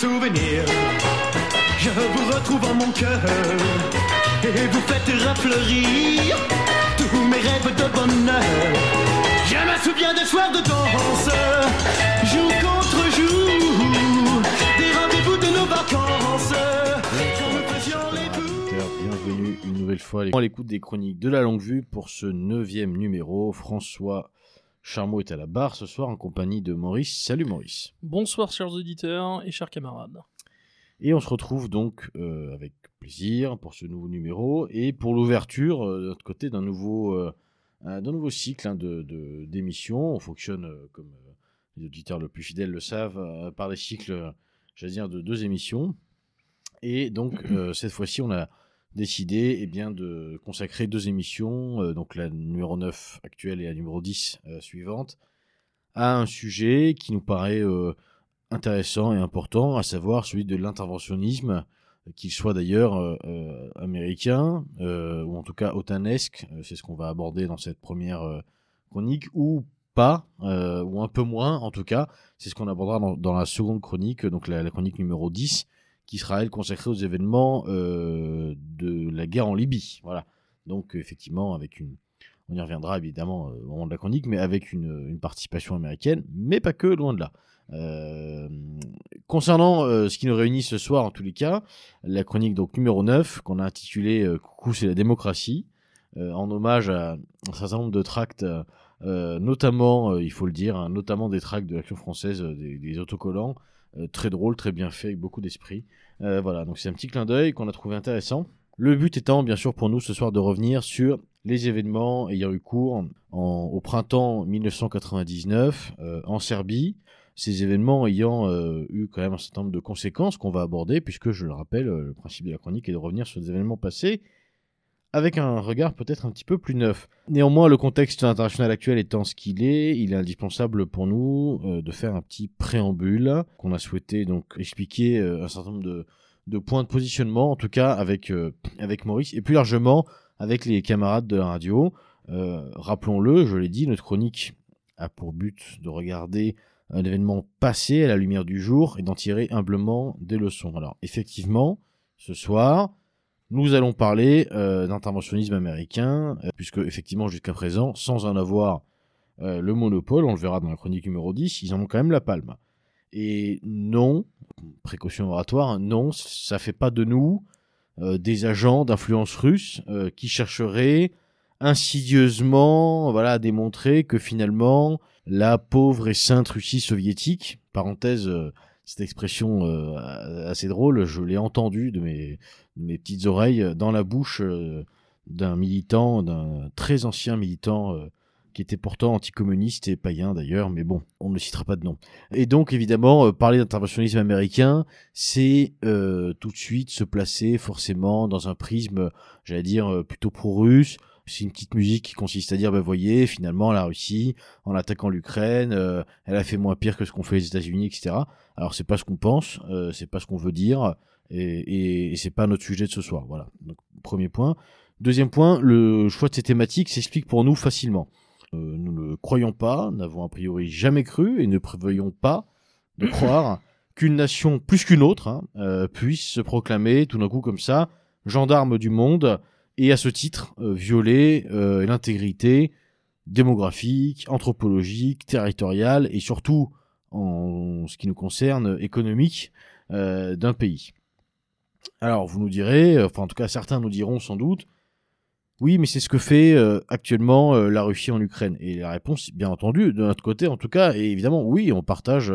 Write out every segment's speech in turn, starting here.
Souvenir, je vous retrouve en mon cœur et vous faites refleurir tous mes rêves de bonheur. Je me souviens des soirs de danse, jour contre jour, des rendez-vous de nos vacances. bienvenue une nouvelle fois à l'écoute des chroniques de la longue vue pour ce neuvième numéro. François Charmot est à la barre ce soir en compagnie de Maurice. Salut Maurice. Bonsoir chers auditeurs et chers camarades. Et on se retrouve donc euh, avec plaisir pour ce nouveau numéro et pour l'ouverture euh, de notre côté d'un nouveau, euh, d'un nouveau cycle hein, de, d'émissions. On fonctionne comme les auditeurs le plus fidèles le savent par des cycles, j'allais dire, de deux émissions. Et donc cette fois-ci, on a décidé eh bien, de consacrer deux émissions, euh, donc la numéro 9 actuelle et la numéro 10 euh, suivante, à un sujet qui nous paraît euh, intéressant et important, à savoir celui de l'interventionnisme, qu'il soit d'ailleurs américain, ou en tout cas otanesque, c'est ce qu'on va aborder dans cette première chronique, ou pas, ou un peu moins en tout cas, c'est ce qu'on abordera dans, dans la seconde chronique, donc la, la chronique numéro 10, qui sera elle consacrée aux événements euh, de la guerre en Libye. Voilà. Donc effectivement, avec une, on y reviendra évidemment euh, au moment de la chronique, mais avec une, participation américaine, mais pas que, loin de là. Euh, concernant ce qui nous réunit ce soir, en tous les cas, la chronique donc numéro 9, qu'on a intitulée euh, Coucou, c'est la démocratie, en hommage à un certain nombre de tracts, notamment, il faut le dire, hein, notamment des tracts de l'Action française, des, autocollants, très drôles, très bien faits, avec beaucoup d'esprit. Euh, voilà, donc c'est un petit clin d'œil qu'on a trouvé intéressant. Le but étant, bien sûr, pour nous ce soir de revenir sur les événements ayant eu cours en- au printemps 1999 euh, en Serbie, ces événements ayant euh, eu quand même un certain nombre de conséquences qu'on va aborder, puisque je le rappelle, euh, le principe de la chronique est de revenir sur des événements passés avec un regard peut-être un petit peu plus neuf. Néanmoins, le contexte international actuel étant ce qu'il est, il est indispensable pour nous euh, de faire un petit préambule qu'on a souhaité donc expliquer euh, un certain nombre de, points de positionnement, en tout cas avec, euh, avec Maurice, et plus largement avec les camarades de la radio. Rappelons-le, je l'ai dit, notre chronique a pour but de regarder un événement passé à la lumière du jour et d'en tirer humblement des leçons. Alors effectivement, ce soir, nous allons parler euh, d'interventionnisme américain, euh, puisque effectivement jusqu'à présent, sans en avoir euh, le monopole, on le verra dans la chronique numéro 10, ils en ont quand même la palme. Et non, précaution oratoire, non, ça fait pas de nous des agents d'influence russe qui chercheraient insidieusement voilà, à démontrer que finalement la pauvre et sainte Russie soviétique, parenthèse, cette expression euh, assez drôle, je l'ai entendue de mes, petites oreilles dans la bouche euh, d'un militant, d'un très ancien militant euh, qui était pourtant anticommuniste et païen d'ailleurs, mais bon, on ne citera pas de nom. Et donc évidemment, euh, parler d'interventionnisme américain, c'est euh, tout de suite se placer forcément dans un prisme, j'allais dire, euh, plutôt pro-russe. C'est une petite musique qui consiste à dire, ben voyez, finalement, la Russie, en attaquant l'Ukraine, euh, elle a fait moins pire que ce qu'ont fait les États-Unis, etc. Alors c'est pas ce qu'on pense, euh, c'est pas ce qu'on veut dire, et, et, et c'est pas notre sujet de ce soir. Voilà. Donc premier point. Deuxième point, le choix de ces thématiques s'explique pour nous facilement. Euh, nous ne croyons pas, n'avons a priori jamais cru et ne prévoyons pas de croire qu'une nation plus qu'une autre hein, puisse se proclamer tout d'un coup comme ça gendarme du monde et à ce titre euh, violer euh, l'intégrité démographique, anthropologique, territoriale et surtout en ce qui nous concerne économique euh, d'un pays. Alors vous nous direz, enfin en tout cas certains nous diront sans doute, oui mais c'est ce que fait actuellement la Russie en Ukraine. Et la réponse, bien entendu, de notre côté en tout cas, est évidemment oui, on partage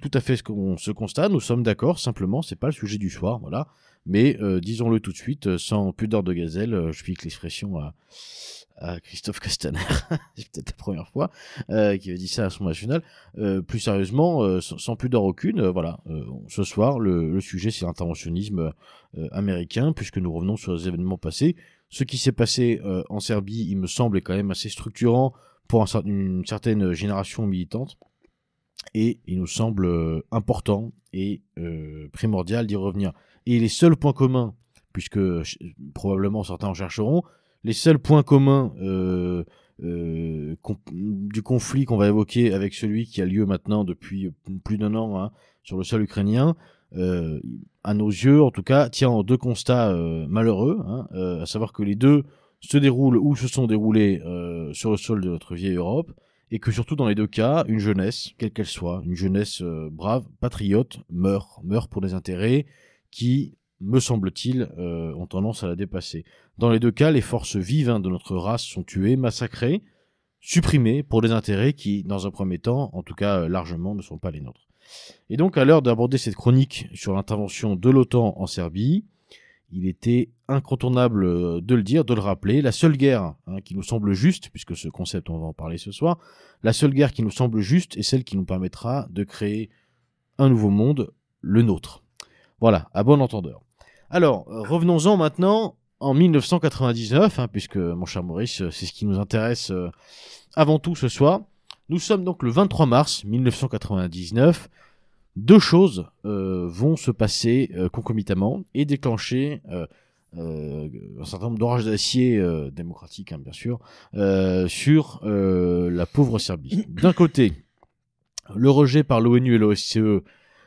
tout à fait ce qu'on se constate, nous sommes d'accord, simplement c'est pas le sujet du soir, voilà. Mais euh, disons-le tout de suite, euh, sans pudeur de gazelle, euh, je pique l'expression à, Christophe Castaner, c'est peut-être la première fois euh, qu'il a dit ça à son national. Plus sérieusement, sans, sans pudeur aucune, voilà, ce soir, le, sujet c'est l'interventionnisme américain, puisque nous revenons sur les événements passés. Ce qui s'est passé en Serbie, il me semble, est quand même assez structurant pour une certaine génération militante. Et il nous semble important et primordial d'y revenir. Et les seuls points communs, puisque probablement certains en chercheront, les seuls points communs euh, euh, du conflit qu'on va évoquer avec celui qui a lieu maintenant depuis plus d'un an hein, sur le sol ukrainien, euh, à nos yeux, en tout cas, tient en deux constats euh, malheureux, hein, euh, à savoir que les deux se déroulent ou se sont déroulés euh, sur le sol de notre vieille Europe, et que surtout dans les deux cas, une jeunesse, quelle qu'elle soit, une jeunesse euh, brave, patriote, meurt, meurt pour des intérêts qui, me semble-t-il, euh, ont tendance à la dépasser. Dans les deux cas, les forces vives hein, de notre race sont tuées, massacrées, supprimées pour des intérêts qui, dans un premier temps, en tout cas euh, largement, ne sont pas les nôtres. Et donc, à l'heure d'aborder cette chronique sur l'intervention de l'OTAN en Serbie, il était incontournable euh, de le dire, de le rappeler. La seule guerre hein, qui nous semble juste, puisque ce concept, on va en parler ce soir, la seule guerre qui nous semble juste est celle qui nous permettra de créer un nouveau monde, le nôtre. Voilà, à bon entendeur. Alors, euh, revenons-en maintenant en 1999, hein, puisque, mon cher Maurice, euh, c'est ce qui nous intéresse euh, avant tout ce soir. Nous sommes donc le 23 mars 1999. Deux choses vont se passer concomitamment et déclencher un certain nombre d'orages d'acier démocratiques, hein, bien sûr, sur la pauvre Serbie. D'un côté, le rejet par l'ONU et l'OSCE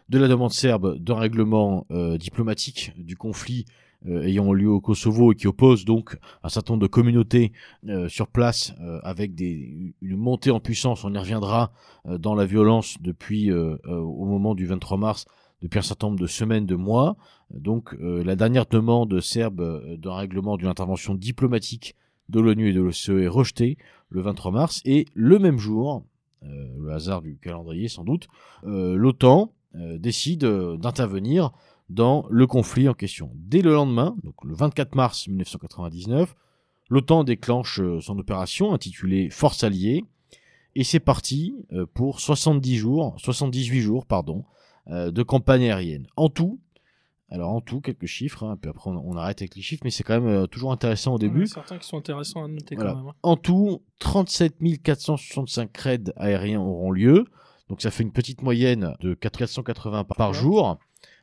de la demande serbe d'un règlement euh, diplomatique du conflit euh, ayant lieu au Kosovo et qui oppose donc un certain nombre de communautés euh, sur place avec une montée en puissance, on y reviendra, dans la violence depuis au moment du 23 mars, depuis un certain nombre de semaines, de mois. Donc la dernière demande serbe d'un règlement d'une intervention diplomatique de l'ONU et de l'OCE est rejetée le 23 mars et le même jour, le hasard du calendrier sans doute, l'OTAN décide euh, d'intervenir dans le conflit en question. Dès le lendemain, donc le 24 mars 1999, l'OTAN déclenche euh, son opération intitulée Force alliée et c'est parti euh, pour 70 jours, 78 jours pardon, euh, de campagne aérienne. En tout, alors en tout quelques chiffres, hein, puis après on, arrête avec les chiffres, mais c'est quand même euh, toujours intéressant au début. Ouais, certains qui sont intéressants à noter Voilà. quand même. hein. En tout, 37 465 raids aériens auront lieu. Donc ça fait une petite moyenne de 480 par, jour.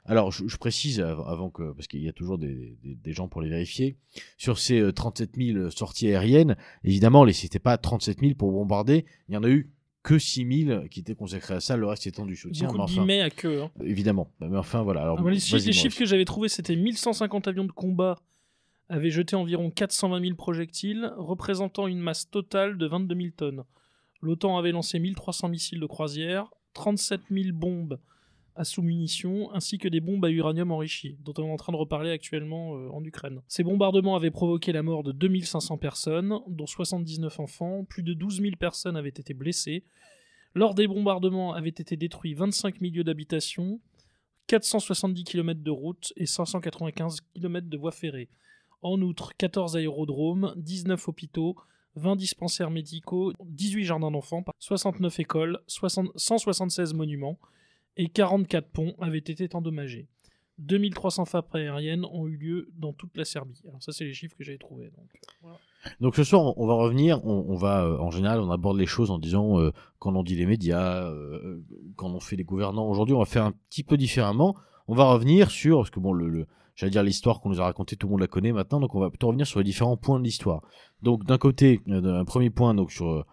Alors je, je précise av- avant que, parce qu'il y a toujours des, des- des gens pour les vérifier, sur ces euh, 37 000 sorties aériennes, évidemment, les c'était pas 37 000 pour bombarder, il y en a eu que 6 000 qui étaient consacrés à ça, le reste étant du soutien. Beaucoup mais de enfin, à queue. hein. évidemment. Mais enfin voilà. Alors, Ah, bah, les, les chiffres que j'avais trouvés, c'était 1150 avions de combat avaient jeté environ 420 000 projectiles, représentant une masse totale de 22 000 tonnes. L'OTAN avait lancé 1300 missiles de croisière, 37 000 bombes à sous-munitions, ainsi que des bombes à uranium enrichi, dont on est en train de reparler actuellement euh, en Ukraine. Ces bombardements avaient provoqué la mort de 2500 personnes, dont 79 enfants, plus de 12 000 personnes avaient été blessées. Lors des bombardements avaient été détruits 25 milieux d'habitation, 470 km de routes et 595 km de voies ferrées. En outre, 14 aérodromes, 19 hôpitaux, 20 dispensaires médicaux, 18 jardins d'enfants, 69 écoles, 60 176 monuments et 44 ponts avaient été endommagés. 2300 frappes aériennes ont eu lieu dans toute la Serbie. Alors ça, c'est les chiffres que j'avais trouvés. donc, ce soir, on- va revenir, on, va, euh, en général, on aborde les choses en disant, euh, quand on dit les médias, euh, quand on fait les gouvernants, aujourd'hui on va faire un petit peu différemment, on va revenir sur, parce que bon, le- j'allais dire l'histoire qu'on nous a racontée, tout le monde la connaît maintenant, donc on va plutôt revenir sur les différents points de l'histoire. Donc d'un côté, euh, un premier point, donc sur, euh,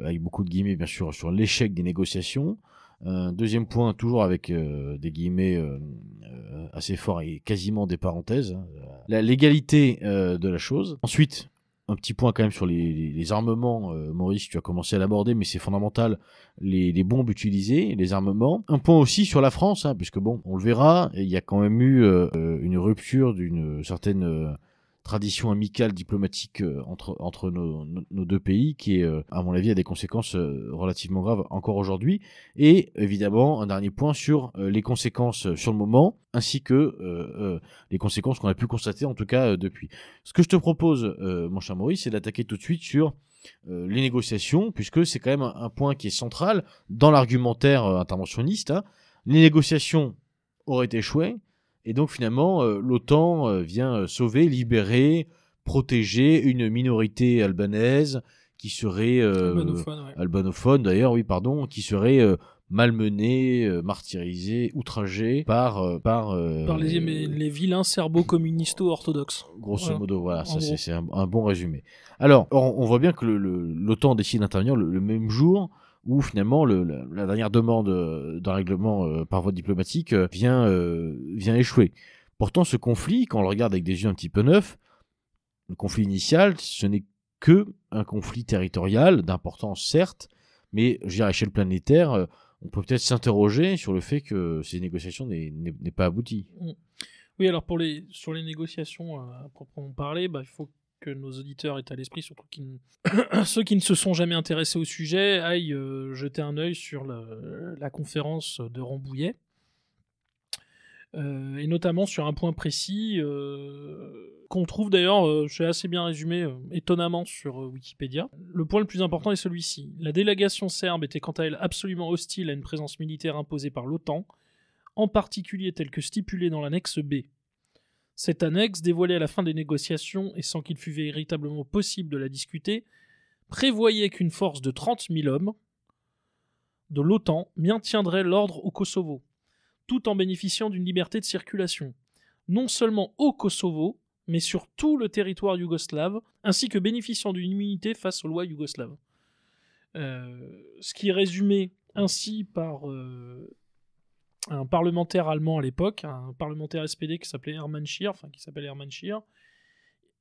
avec beaucoup de guillemets bien sûr, sur l'échec des négociations, un deuxième point, toujours avec euh, des guillemets euh, euh, assez forts et quasiment des parenthèses, hein, la légalité euh, de la chose. Ensuite, un petit point quand même sur les, armements. euh, Maurice, tu as commencé à l'aborder, mais c'est fondamental. Les, bombes utilisées, les armements. Un point aussi sur la France, hein, puisque bon, on le verra, il y a quand même eu euh, une rupture d'une certaine euh, tradition amicale diplomatique euh, entre, entre nos, deux pays, qui, est, euh, à mon avis, a des conséquences euh, relativement graves encore aujourd'hui. Et évidemment, un dernier point sur les conséquences sur le moment, ainsi que les conséquences qu'on a pu constater, en tout cas, depuis. Ce que je te propose, mon cher Maurice, c'est d'attaquer tout de suite sur les négociations, puisque c'est quand même un, point qui est central dans l'argumentaire interventionniste. hein. Les négociations auraient échoué, et donc finalement, euh, l'OTAN euh, vient euh, sauver, libérer, protéger une minorité albanaise qui serait... euh, Albanophone, ouais. albanophone d'ailleurs, oui, pardon, qui serait euh, malmenés, euh, martyrisés, outragés par par, Par les, mais les vilains serbo-communisto-orthodoxes. Grosso Voilà. modo, voilà, En ça c'est- un, un bon résumé. Alors, on, on voit bien que l'OTAN décide d'intervenir le, le même jour où finalement le- la, dernière demande euh, d'un règlement euh, par voie diplomatique euh, vient, échouer. Pourtant, ce conflit, quand on le regarde avec des yeux un petit peu neufs, le conflit initial, ce n'est que un conflit territorial d'importance certes, mais je dirais à échelle planétaire, on peut peut-être s'interroger sur le fait que ces négociations n'aient pas abouti. Oui, alors sur les négociations à proprement parler, bah, il faut que nos auditeurs aient à l'esprit, surtout ceux qui ne se sont jamais intéressés au sujet, aillent euh, jeter un œil sur la conférence de Rambouillet. Euh, et notamment sur un point précis euh, qu'on trouve d'ailleurs, c'est assez bien résumé, étonnamment sur Wikipédia. Le point le plus important est celui-ci. La délégation serbe était quant à elle absolument hostile à une présence militaire imposée par l'OTAN, en particulier telle que stipulée dans l'annexe B. Cette annexe, dévoilée à la fin des négociations et sans qu'il fût véritablement possible de la discuter, prévoyait qu'une force de 30 000 hommes de l'OTAN maintiendrait l'ordre au Kosovo, tout en bénéficiant d'une liberté de circulation, non seulement au Kosovo, mais sur tout le territoire yougoslave, ainsi que bénéficiant d'une immunité face aux lois yougoslaves. Euh, ce qui est résumé ainsi par euh, un parlementaire allemand à l'époque, un parlementaire SPD qui s'appelait Hermann Schier, enfin qui s'appelle Hermann Schier,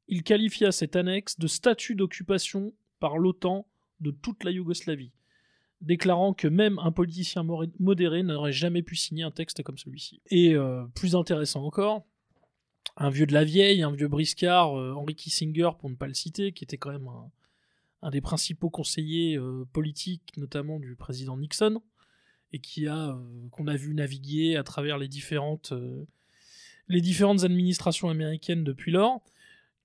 il qualifia cette annexe de statut d'occupation par l'OTAN de toute la Yougoslavie, déclarant que même un politicien modéré n'aurait jamais pu signer un texte comme celui-ci. Et euh, plus intéressant encore, un vieux de la vieille, un vieux briscard, euh, Henry Kissinger pour ne pas le citer, qui était quand même un, un des principaux conseillers euh, politiques, notamment du président Nixon, et qui a euh, qu'on a vu naviguer à travers les différentes euh, les différentes administrations américaines depuis lors,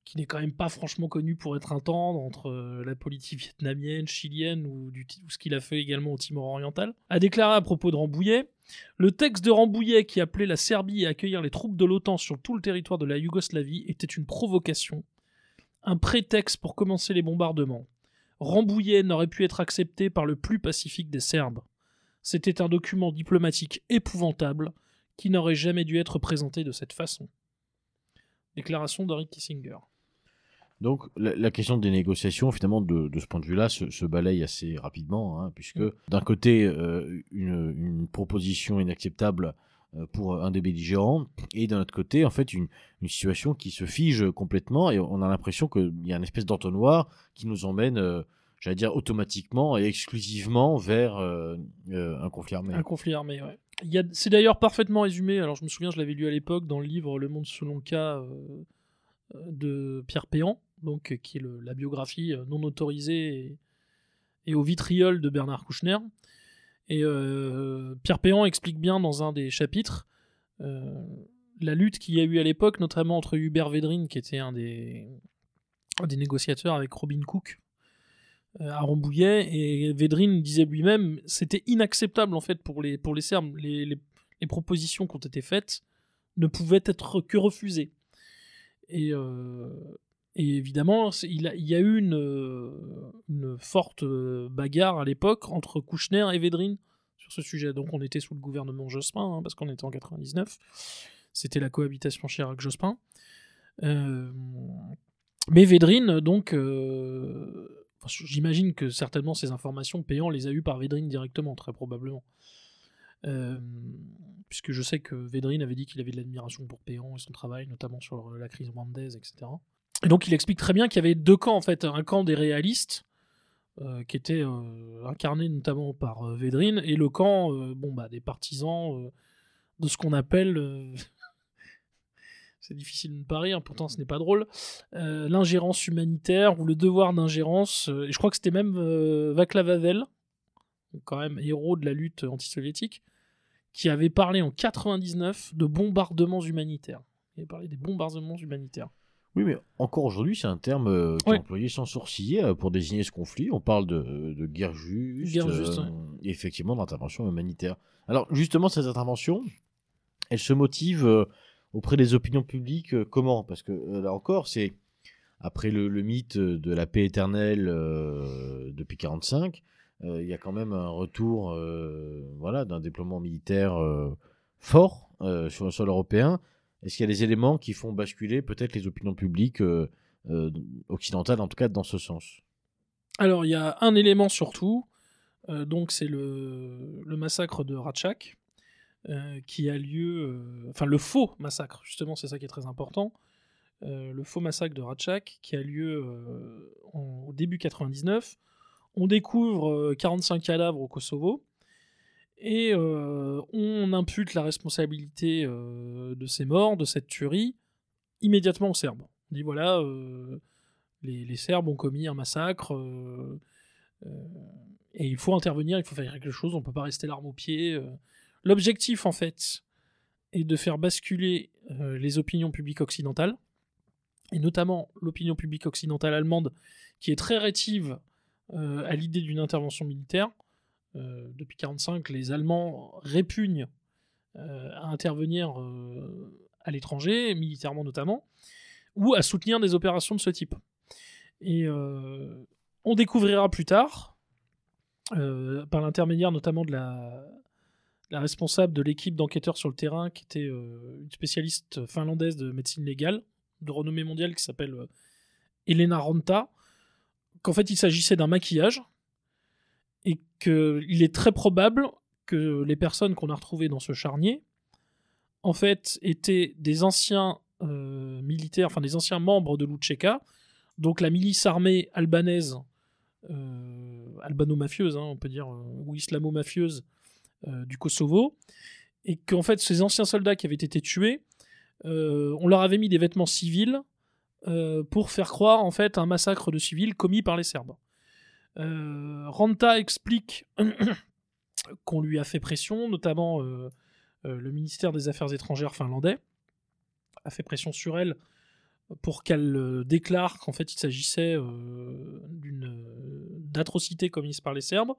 qui n'est quand même pas franchement connu pour être un tendre entre euh, la politique vietnamienne, chilienne ou, du, ou ce qu'il a fait également au Timor oriental, a déclaré à propos de Rambouillet le texte de Rambouillet qui appelait la Serbie à accueillir les troupes de l'OTAN sur tout le territoire de la Yougoslavie était une provocation, un prétexte pour commencer les bombardements. Rambouillet n'aurait pu être accepté par le plus pacifique des Serbes. C'était un document diplomatique épouvantable qui n'aurait jamais dû être présenté de cette façon. Déclaration d'Henry Kissinger. Donc la, la question des négociations, finalement, de, de ce point de vue-là, se, se balaye assez rapidement, hein, puisque d'un côté, euh, une, une proposition inacceptable euh, pour un des belligérants, et d'un autre côté, en fait, une, une situation qui se fige complètement, et on a l'impression qu'il y a une espèce d'entonnoir qui nous emmène, euh, j'allais dire, automatiquement et exclusivement vers euh, euh, un conflit armé. Un conflit armé, ouais. C'est d'ailleurs parfaitement résumé. Alors, je me souviens, je l'avais lu à l'époque dans le livre Le Monde selon le cas euh, de Pierre Péan, donc, qui est la biographie non autorisée et, au vitriol de Bernard Kouchner. Et Pierre Péan explique bien dans un des chapitres la lutte qu'il y a eu à l'époque, notamment entre Hubert Védrine, qui était un des, négociateurs avec Robin Cook, à Rambouillet et Védrine disait lui-même c'était inacceptable en fait pour les, pour les Serbes. Les, les- propositions qui ont été faites ne pouvaient être que refusées. Et, euh, et évidemment, il, a- il y a eu une, euh, une forte euh, bagarre à l'époque entre Kouchner et Védrine sur ce sujet. Donc on était sous le gouvernement Jospin, hein, parce qu'on était en 99. C'était la cohabitation Chirac-Jospin. Euh, mais Védrine, donc, euh, j'imagine que certainement ces informations payant les a eues par Védrine directement, très probablement. Euh, puisque je sais que Védrine avait dit qu'il avait de l'admiration pour Péan et son travail, notamment sur euh, la crise rwandaise, etc. Et donc il explique très bien qu'il y avait deux camps, en fait, un camp des réalistes, euh, qui était incarné notamment par Védrine, et le camp bon, bah, des partisans de ce qu'on appelle... c'est difficile de ne pas rire, pourtant ce n'est pas drôle, euh, l'ingérence humanitaire ou le devoir d'ingérence. euh, et je crois que c'était même euh, Václav Havel, quand même héros de la lutte anti-soviétique, qui avait parlé en 99 de bombardements humanitaires. Il avait parlé des bombardements humanitaires. Oui, mais encore aujourd'hui, c'est un terme qui Ouais. est employé sans sourciller pour désigner ce conflit. On parle de, de guerre juste, Guerre juste, ouais. et effectivement d'intervention humanitaire. Alors justement, cette intervention, elle se motive auprès des opinions publiques euh, comment? Parce que euh, là encore, c'est après le, mythe de la paix éternelle euh, depuis 45, euh, il y a quand même un retour voilà, d'un déploiement militaire fort sur le sol européen. Est-ce qu'il y a des éléments qui font basculer peut-être les opinions publiques occidentales, en tout cas dans ce sens? Alors, il y a un élément surtout, donc c'est le, le massacre de Ratchak, euh, qui a lieu. euh, Enfin, le faux massacre, justement, c'est ça qui est très important. Euh, le faux massacre de Ratchak, qui a lieu au début 99. On découvre euh, 45 cadavres au Kosovo. Et on impute la responsabilité de ces morts, de cette tuerie, immédiatement aux Serbes. On dit voilà, les, Serbes ont commis un massacre et il faut intervenir, il faut faire quelque chose, on peut pas rester l'arme au pied. L'objectif, en fait, est de faire basculer euh, les opinions publiques occidentales, et notamment l'opinion publique occidentale allemande, qui est très rétive euh, à l'idée d'une intervention militaire. Euh, depuis 1945, les Allemands répugnent à intervenir à l'étranger, militairement notamment, ou à soutenir des opérations de ce type. Et on découvrira plus tard, par l'intermédiaire notamment de la, la responsable de l'équipe d'enquêteurs sur le terrain, qui était euh, une spécialiste finlandaise de médecine légale, de renommée mondiale, qui s'appelle euh, Elena Ranta, qu'en fait il s'agissait d'un maquillage, et qu'il est très probable que les personnes qu'on a retrouvées dans ce charnier, en fait, étaient des anciens euh, militaires, enfin des anciens membres de l'Utcheka, donc la milice armée albanaise, euh, albano-mafieuse, hein, on peut dire, ou islamo-mafieuse du Kosovo, et qu'en fait ces anciens soldats qui avaient été tués, euh, on leur avait mis des vêtements civils euh, pour faire croire en fait un massacre de civils commis par les Serbes. Euh, Ranta explique qu'on lui a fait pression, notamment euh, euh, le ministère des Affaires étrangères finlandais a fait pression sur elle pour qu'elle euh, déclare qu'en fait il s'agissait euh, d'une euh, d'atrocités commises par les Serbes.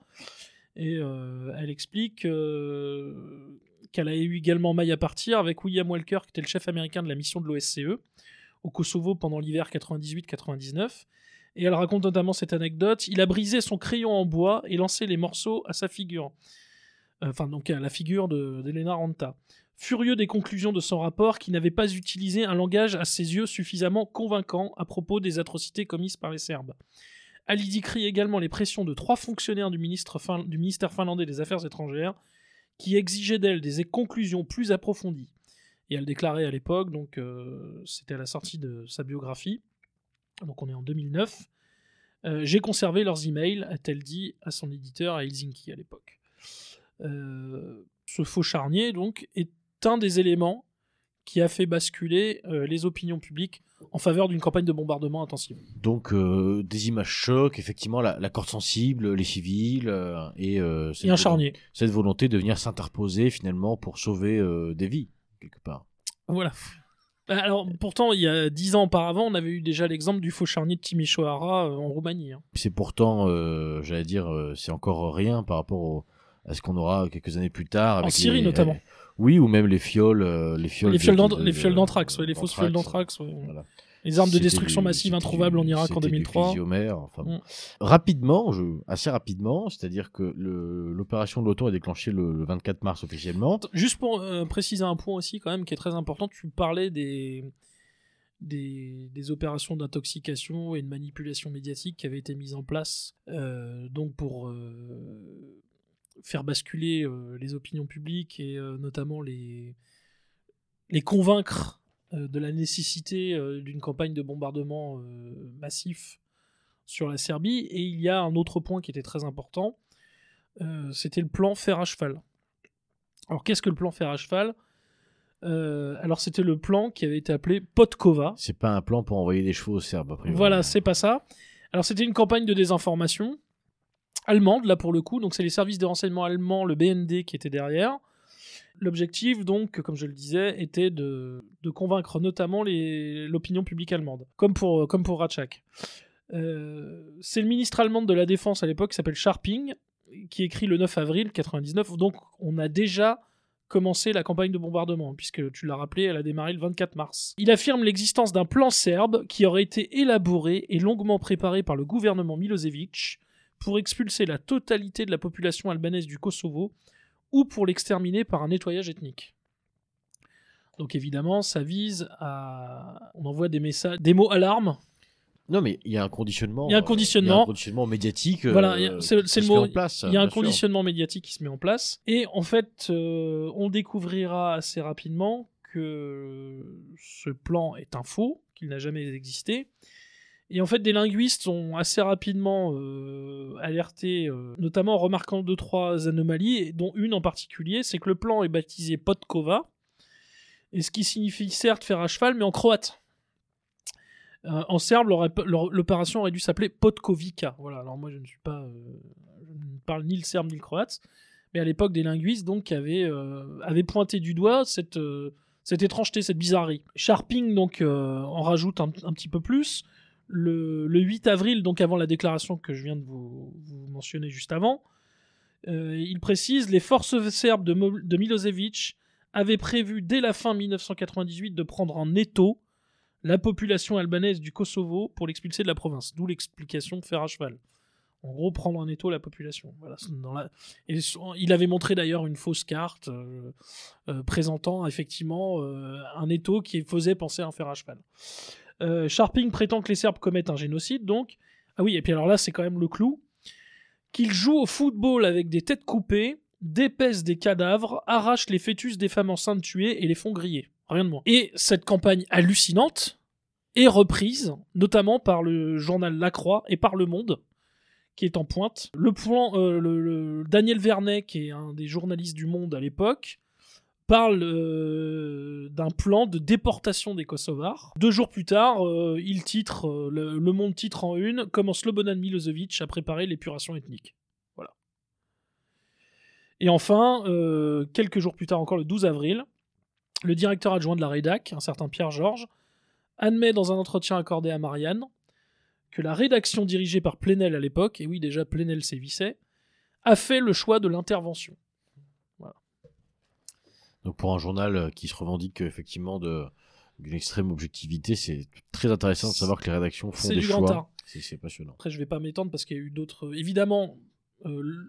Et euh, elle explique euh, qu'elle a eu également maille à partir avec William Walker, qui était le chef américain de la mission de l'OSCE au Kosovo pendant l'hiver 98-99. Et elle raconte notamment cette anecdote. Il a brisé son crayon en bois et lancé les morceaux à sa figure. Euh, Enfin, donc à la figure de- d'Elena Ranta. Furieux des conclusions de son rapport qui n'avait pas utilisé un langage à ses yeux suffisamment convaincant à propos des atrocités commises par les Serbes. Ali décrit également les pressions de trois fonctionnaires du, ministère finlandais des Affaires étrangères qui exigeaient d'elle des conclusions plus approfondies. Et elle déclarait à l'époque, donc euh, c'était à la sortie de sa biographie, donc on est en 2009, euh, J'ai conservé leurs emails, a-t-elle dit à son éditeur à Helsinki à l'époque. Euh, ce faux charnier, donc, est un des éléments qui a fait basculer euh, les opinions publiques en faveur d'une campagne de bombardement intensive. Donc euh, des images chocs, effectivement la, la corde sensible, les civils euh, et, cette Et un volonté- charnier. cette volonté de venir s'interposer finalement pour sauver des vies quelque part. Voilà. Alors, pourtant, il y a dix ans auparavant, on avait eu déjà l'exemple du faux charnier de Timișoara euh, en Roumanie. hein. C'est pourtant, j'allais dire, c'est encore rien par rapport au- ce qu'on aura quelques années plus tard. Avec Syrie, les- notamment. euh, oui, ou même les fioles, euh, les fioles. Les fioles d'anthrax, ouais, les fausses fioles d'anthrax, d'anthrax. ouais. voilà. Les armes de destruction du- massive introuvables du- en Irak en c'était du 2003. physiomère, enfin bon. Mm. Rapidement, je, assez rapidement, c'est-à-dire que l'opération de l'OTAN est déclenchée le, le 24 mars officiellement. Juste pour euh, préciser un point aussi, quand même, qui est très important, tu parlais des, des, des opérations d'intoxication et de manipulation médiatique qui avaient été mises en place euh, donc pour euh, faire basculer euh, les opinions publiques et euh, notamment les, les convaincre euh, de la nécessité d'une campagne de bombardement massif sur la Serbie. Et il y a un autre point qui était très important, c'était le plan fer à cheval. Alors qu'est-ce que le plan fer à cheval? Alors c'était le plan qui avait été appelé Potkova. C'est pas un plan pour envoyer des chevaux aux Serbes, a priori. Voilà, c'est pas ça. Alors c'était une campagne de désinformation allemande, là pour le coup, donc c'est les services de renseignement allemands, le BND qui était derrière. L'objectif, donc, comme je le disais, était de, de convaincre notamment l'opinion publique allemande, comme pour, comme pour Ratchak. Euh, c'est le ministre allemand de la Défense à l'époque, qui s'appelle Scharping, qui écrit le 9 avril 99. Donc on a déjà commencé la campagne de bombardement, puisque tu l'as rappelé, elle a démarré le 24 mars. Il affirme l'existence d'un plan serbe qui aurait été élaboré et longuement préparé par le gouvernement Milosevic, pour expulser la totalité de la population albanaise du Kosovo ou pour l'exterminer par un nettoyage ethnique. Donc évidemment, ça vise à... On envoie des messages, des mots alarmes. Non, mais il y a un conditionnement. Il y a un conditionnement. un conditionnement médiatique. Voilà, euh, c'est- le se met mot. en place, Il y a un conditionnement médiatique qui se met en place. Et en fait, euh, on découvrira assez rapidement que ce plan est un faux, qu'il n'a jamais existé. Et en fait, des linguistes ont assez rapidement euh, alerté, euh, notamment en remarquant deux, trois anomalies, dont une en particulier, c'est que le plan est baptisé Podkova, et ce qui signifie certes faire à cheval, mais en croate. Euh, en serbe, l'opération aurait dû s'appeler Podkovica. Voilà, alors moi je ne suis pas. je ne parle ni le serbe ni le croate, mais à l'époque des linguistes donc avaient, avaient pointé du doigt cette, cette étrangeté, cette bizarrerie. Sharping donc en rajoute un petit peu plus. Le, le 8 avril, donc avant la déclaration que je viens de vous, mentionner juste avant, euh, il précise les forces serbes de, Milosevic avaient prévu dès la fin 1998 de prendre en étau la population albanaise du Kosovo pour l'expulser de la province. D'où l'explication de faire à cheval. En gros, prendre en étau la population. Il avait montré d'ailleurs une fausse carte euh, euh, présentant effectivement un étau qui faisait penser à un fer à cheval. Euh, Sharping prétend que les Serbes commettent un génocide, donc. Ah oui, et puis alors là, c'est quand même le clou. Qu'ils jouent au football avec des têtes coupées, dépècent des cadavres, arrachent les fœtus des femmes enceintes tuées et les font griller. Rien de moins. Et cette campagne hallucinante est reprise, notamment par le journal La Croix et par Le Monde, qui est en pointe. Le plan, euh, Daniel Vernet, qui est un des journalistes du Monde à l'époque, parle euh, d'un plan de déportation des Kosovars. Deux jours plus tard, euh, il titre, euh, le, Monde titre en une Comment Slobodan Milosevic a préparé l'épuration ethnique. Voilà. Et enfin, quelques jours plus tard encore, le 12 avril, le directeur adjoint de la rédac, un certain Pierre Georges, admet dans un entretien accordé à Marianne que la rédaction dirigée par Plenel à l'époque, et oui déjà Plenel sévissait, a fait le choix de l'intervention. Donc pour un journal euh, qui se revendique euh, effectivement de d'une extrême objectivité, c'est très intéressant de savoir que les rédactions font des choix. C'est passionnant. Après, je vais pas m'étendre parce qu'il y a eu d'autres. Évidemment, euh, l-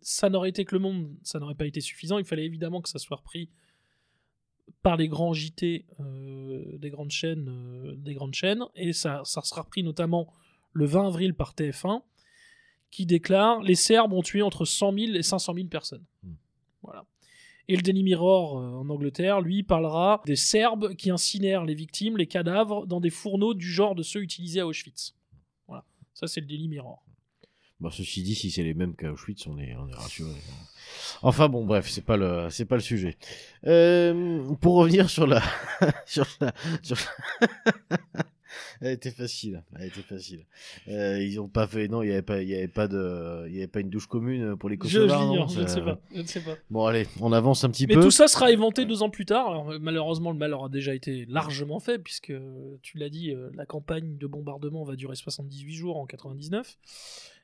ça n'aurait été que le monde, ça n'aurait pas été suffisant. Il fallait évidemment que ça soit repris par les grands JT euh, des grandes chaînes, euh, des grandes chaînes, et ça, ça sera repris notamment le 20 avril par TF1, qui déclare les Serbes ont tué entre 100 000 et 500 000 personnes. Hmm. Voilà. Et le Daily Mirror euh, en Angleterre, lui, parlera des Serbes qui incinèrent les victimes, les cadavres, dans des fourneaux du genre de ceux utilisés à Auschwitz. Voilà. Ça, c'est le Daily Mirror. Bon, ceci dit, si c'est les mêmes qu'à Auschwitz, on est, on est rassuré. Enfin bon, bref, c'est pas le, c'est pas le sujet. Euh, pour revenir sur la, sur la, sur la- elle était facile, elle était facile. Euh, ils ont pas fait, non, il y avait pas, il y avait pas de, il y avait pas une douche commune pour les Je, je Kosovars. non l'ignore, je ne sais pas. Je ne sais pas. Bon, allez, on avance un petit Mais peu. tout ça sera inventé deux ans plus tard. Alors, malheureusement, le mal aura déjà été largement fait, puisque tu l'as dit, euh, la campagne de bombardement va durer 78 jours en 99.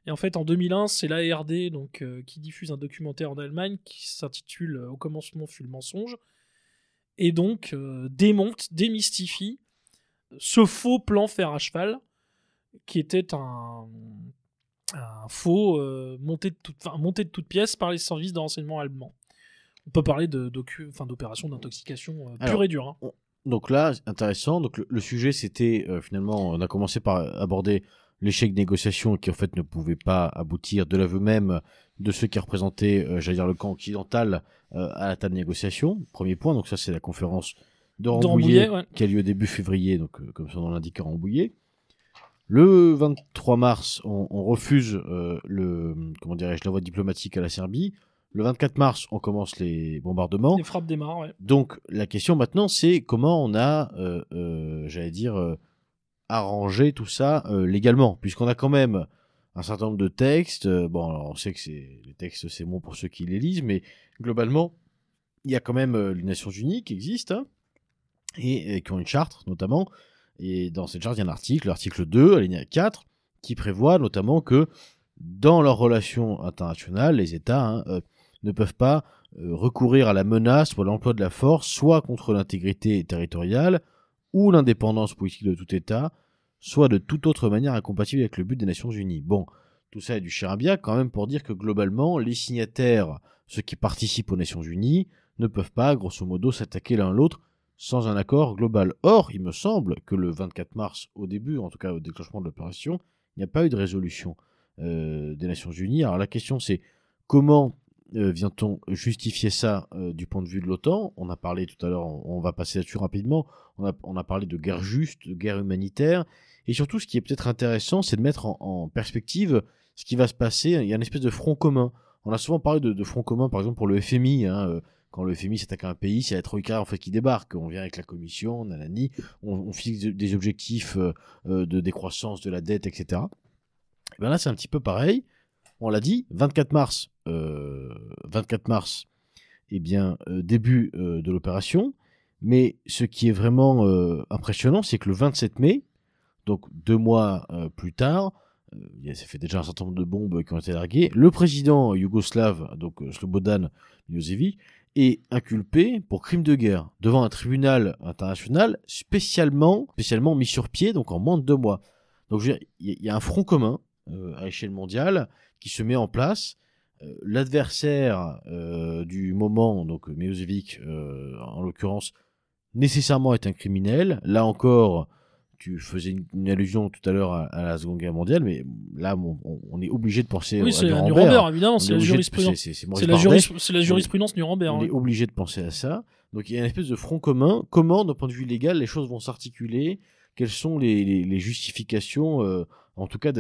Et en fait, en 2001, c'est l'ARD donc, euh, qui diffuse un documentaire en Allemagne qui s'intitule Au commencement fut le mensonge. Et donc, euh, démonte, démystifie ce faux plan fer à cheval, qui était un, un faux euh, monté, de toute, enfin, monté de toutes pièces par les services de renseignement allemands. On peut parler d'opérations d'intoxication euh, pure et dure. hein. Donc là, intéressant. Donc le, le sujet, c'était euh, finalement, on a commencé par aborder l'échec de négociation qui en fait ne pouvait pas aboutir de l'aveu même de ceux qui représentaient, j'allais dire, le camp occidental à la table de négociation. Premier point. Donc ça, c'est la conférence de Rambouillet, Rambouillet, ouais. qui a lieu début février, donc euh, comme son nom l'indique, à Rambouillet. Le 23 mars, on, on refuse euh, le, comment dirais-je, la voie diplomatique à la Serbie. Le 24 mars, on commence les bombardements. Les frappes démarrent. ouais. Donc la question maintenant, c'est comment on a, euh, j'allais dire, arrangé tout ça légalement, puisqu'on a quand même un certain nombre de textes. bon, alors on sait que c'est les textes, c'est bon pour ceux qui les lisent, mais globalement, il y a quand même les Nations Unies qui existent hein, et, qui ont une charte notamment. Et dans cette charte, il y a un article, l'article 2, alinéa 4, qui prévoit notamment que dans leurs relations internationales, les États hein, euh, ne peuvent pas euh, recourir à la menace ou à l'emploi de la force, soit contre l'intégrité territoriale ou l'indépendance politique de tout État, soit de toute autre manière incompatible avec le but des Nations Unies. Bon, tout ça est du charabia, quand même pour dire que globalement, les signataires, ceux qui participent aux Nations Unies, ne peuvent pas, grosso modo, s'attaquer l'un l'autre sans un accord global. Or, il me semble que le 24 mars, au début, en tout cas au déclenchement de l'opération, il n'y a pas eu de résolution euh, des Nations Unies. Alors la question c'est comment euh, vient-on justifier ça euh, du point de vue de l'OTAN? On a parlé tout à l'heure, on, va passer là-dessus rapidement, on a, parlé de guerre juste, de guerre humanitaire, et surtout ce qui est peut-être intéressant, c'est de mettre en, perspective ce qui va se passer. Il y a une espèce de front commun. On a souvent parlé de, front commun, par exemple pour le FMI. Hein, quand le FMI s'attaque à un pays, c'est la Troïka en fait qui débarque. On vient avec la Commission, nanani, on, on fixe des objectifs de décroissance de la dette, etc. Et bien là, c'est un petit peu pareil. On l'a dit, 24 mars, 24 euh, mars, eh bien, euh, début euh, de l'opération. Mais ce qui est vraiment impressionnant, c'est que le 27 mai, donc deux mois plus tard, ça fait déjà un certain nombre de bombes qui ont été larguées. Le président yougoslave, donc Slobodan Milosevic, inculpé pour crime de guerre devant un tribunal international spécialement, spécialement mis sur pied, donc en moins de deux mois. Donc il y, a un front commun euh, à échelle mondiale qui se met en place. Euh, l'adversaire euh, du moment, donc Milosevic en l'occurrence, nécessairement est un criminel. Là encore, tu faisais une, allusion tout à l'heure à, la Seconde Guerre mondiale, mais là, on, est obligé de penser oui, à c'est Nuremberg, évidemment, c'est la jurisprudence. C'est la, jurisprudence Nuremberg. On est obligé de penser à ça. Donc il y a une espèce de front commun. Comment, d'un point de vue légal, les choses vont s'articuler? Quelles sont les, justifications en tout cas,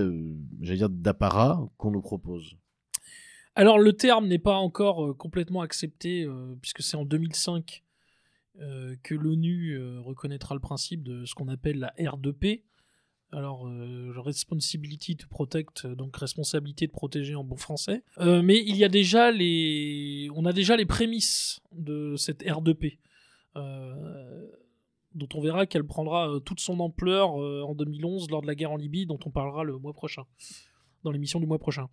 j'allais dire d'apparat qu'on nous propose? Alors le terme n'est pas encore euh, complètement accepté euh, puisque c'est en 2005 euh, que l'ONU reconnaîtra le principe de ce qu'on appelle la R2P. Alors responsibility to protect, donc responsabilité de protéger en bon français. mais il y a déjà les, on a déjà les prémices de cette R2P dont on verra qu'elle prendra euh, toute son ampleur euh, en 2011 lors de la guerre en Libye, dont on parlera le mois prochain, dans l'émission du mois prochain.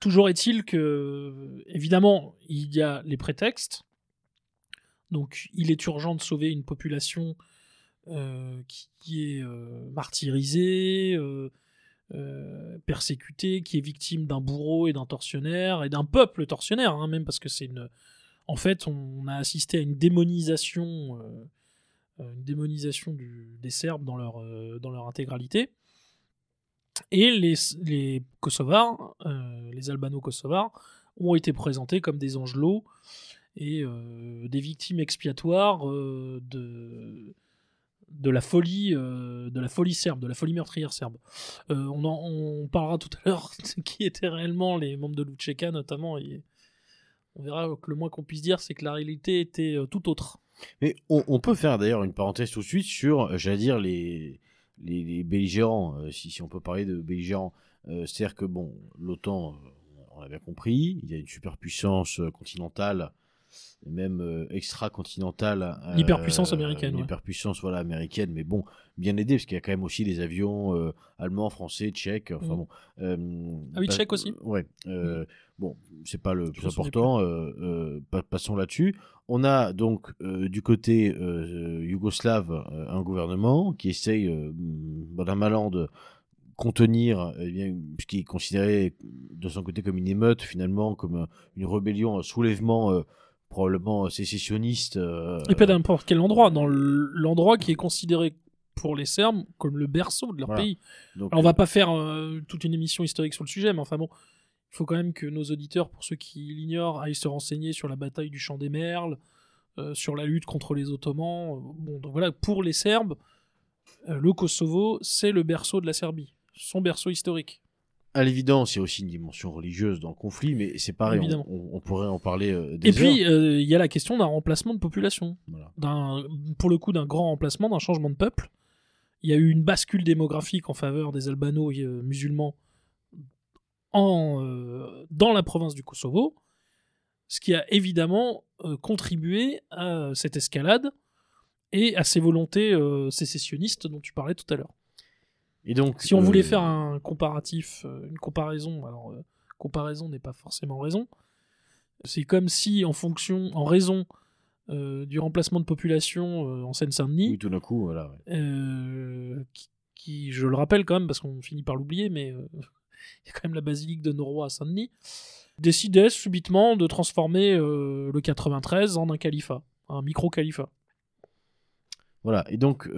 Toujours est-il que, évidemment, il y a les prétextes. Donc, il est urgent de sauver une population euh, qui, est martyrisée, persécutée, qui est victime d'un bourreau et d'un tortionnaire, et d'un peuple tortionnaire, hein, même parce que c'est une. En fait, on a assisté à une démonisation euh, une démonisation des Serbes dans leur, euh, intégralité. Et les, les Kosovars, euh, les Albano-Kosovars, ont été présentés comme des angelots et des victimes expiatoires de, de la folie de la folie serbe, de la folie meurtrière serbe. on, en, on parlera tout à l'heure de qui étaient réellement les membres de Lucheka notamment. Et on verra que le moins qu'on puisse dire, c'est que la réalité était tout autre. Mais on, peut faire d'ailleurs une parenthèse tout de suite sur, euh, j'allais dire, les, les, belligérants, euh, si, si, on peut parler de belligérants. Euh, c'est-à-dire que, bon, l'OTAN, on l'a bien compris, il y a une superpuissance continentale même euh, extra-continentale. Euh, L'hyperpuissance américaine. L'hyperpuissance voilà, américaine, mais bon, bien aidé, parce qu'il y a quand même aussi des avions euh, allemands, français, tchèques. Enfin mm. bon. ah oui, tchèques aussi Ouais. Mm. Bon, c'est pas le plus important. passons là-dessus. On a donc du côté yougoslave un gouvernement qui essaye, d'un malin de contenir eh bien, ce qui est considéré de son côté comme une émeute finalement, comme une rébellion, un soulèvement probablement sécessionniste. Euh, et pas n'importe quel endroit, dans l'endroit qui est considéré pour les Serbes comme le berceau de leur pays. Donc, on va pas faire euh, toute une émission historique sur le sujet, mais enfin bon, il faut quand même que nos auditeurs, pour ceux qui l'ignorent, aillent se renseigner sur la bataille du Champ des Merles, euh, sur la lutte contre les Ottomans. Bon, donc voilà, pour les Serbes, le Kosovo, c'est le berceau de la Serbie, son berceau historique à l'évidence, il y a aussi une dimension religieuse dans le conflit, mais c'est pareil, on, pourrait en parler euh, Et puis, euh, il y a la question d'un remplacement de population. pour le coup, d'un grand remplacement, d'un changement de peuple. Il y a eu une bascule démographique en faveur des albano euh, musulmans en, dans la province du Kosovo, ce qui a évidemment contribué à cette escalade et à ces volontés sécessionnistes dont tu parlais tout à l'heure. Et donc, si on voulait euh, faire un comparatif, euh, une comparaison, alors euh, comparaison n'est pas forcément raison. C'est comme si, en fonction, en raison du remplacement de population en Seine-Saint-Denis, oui, tout d'un coup, voilà, qui, je le rappelle quand même parce qu'on finit par l'oublier, mais il y a quand même la basilique de Noroa à Saint-Denis, décidait subitement de transformer le 93 en un califat, un micro-califat. Voilà, et donc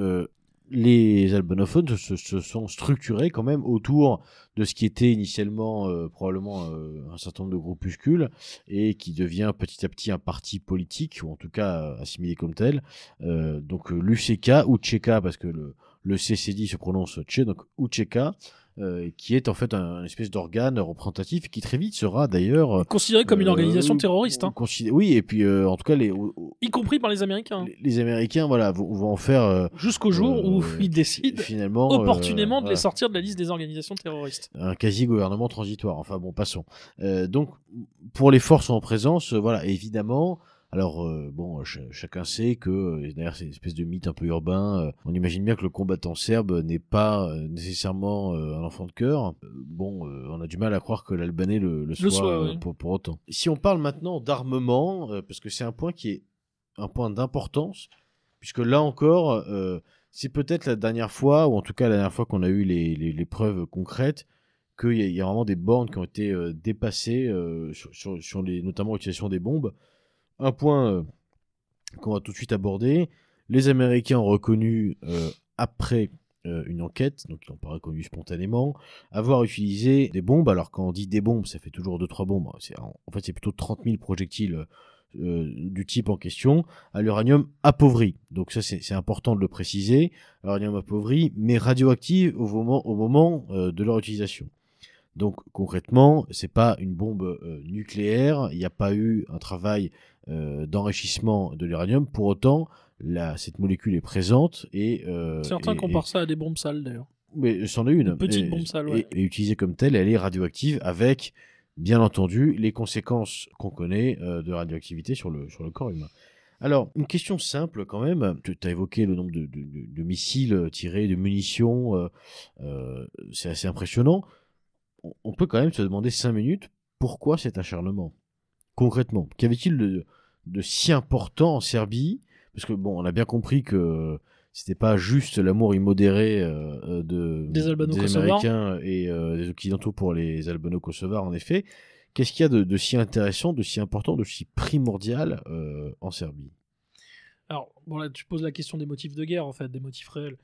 les albonophones se, sont structurés quand même autour de ce qui était initialement euh, probablement euh, un certain nombre de groupuscules et qui devient petit à petit un parti politique, ou en tout cas euh, assimilé comme tel. Donc l'UCK, ou Tcheka, parce que le, le CCD se prononce Tché, donc Ucheka, euh, qui est en fait un, espèce d'organe représentatif qui très vite sera d'ailleurs Considéré comme une organisation euh, terroriste, hein, Oui, et puis euh, en tout cas les, y compris par les Américains, les, les Américains voilà vont, vont en faire euh, jusqu'au jour où ils décident finalement opportunément de les sortir de la liste des organisations terroristes. un quasi gouvernement transitoire. Enfin bon, passons. Euh, donc pour les forces en présence, voilà évidemment. Alors euh, bon, ch- chacun sait que d'ailleurs c'est une espèce de mythe un peu urbain. euh, on imagine bien que le combattant serbe n'est pas euh, nécessairement un enfant de cœur. Bon, on a du mal à croire que l'albanais le, le soit, soit, oui. pour, pour autant. Si on parle maintenant d'armement, parce que c'est un point qui est un point d'importance, puisque là encore, c'est peut-être la dernière fois, ou en tout cas la dernière fois qu'on a eu les, les- les preuves concrètes, qu'il y, a- il y a vraiment des bornes qui ont été dépassées, sur, sur- sur les, notamment l'utilisation des bombes. Un point euh, qu'on va tout de suite aborder, les Américains ont reconnu, euh, après euh, une enquête, donc ils n'ont pas reconnu spontanément, avoir utilisé des bombes. Alors quand on dit des bombes, ça fait toujours 2-3 bombes. En fait, c'est plutôt 30 000 projectiles du type en question à l'uranium appauvri. Donc ça, c'est important de le préciser. L'uranium appauvri, mais radioactif au moment, de leur utilisation. Donc concrètement, c'est pas une bombe nucléaire. Il n'y a pas eu un travail d'enrichissement de l'uranium. Pour autant, cette molécule est présente et euh, Certains et- comparent ça à des bombes sales d'ailleurs. mais c'en est une. Une petite Et- bombe sale, et- ouais. Et, utilisée comme telle, elle est radioactive avec, bien entendu, les conséquences qu'on connaît euh, de radioactivité sur le, sur le corps humain. Alors, une question simple quand même. Tu as évoqué le nombre de, de- missiles tirés, de munitions. euh, euh, c'est assez impressionnant. On, on peut quand même se demander cinq minutes pourquoi cet acharnement? Concrètement, qu'avait-il de, de si important en Serbie? Parce que, bon, on a bien compris que c'était pas juste l'amour immodéré euh, euh, de, Des Albano-Kosovars. Américains et euh, des Occidentaux pour les Albano-Kosovars, en effet. Qu'est-ce qu'il y a de, de si intéressant, de si important, de si primordial euh, en Serbie? Alors, bon, là, tu poses la question des motifs de guerre, en fait, des motifs réels.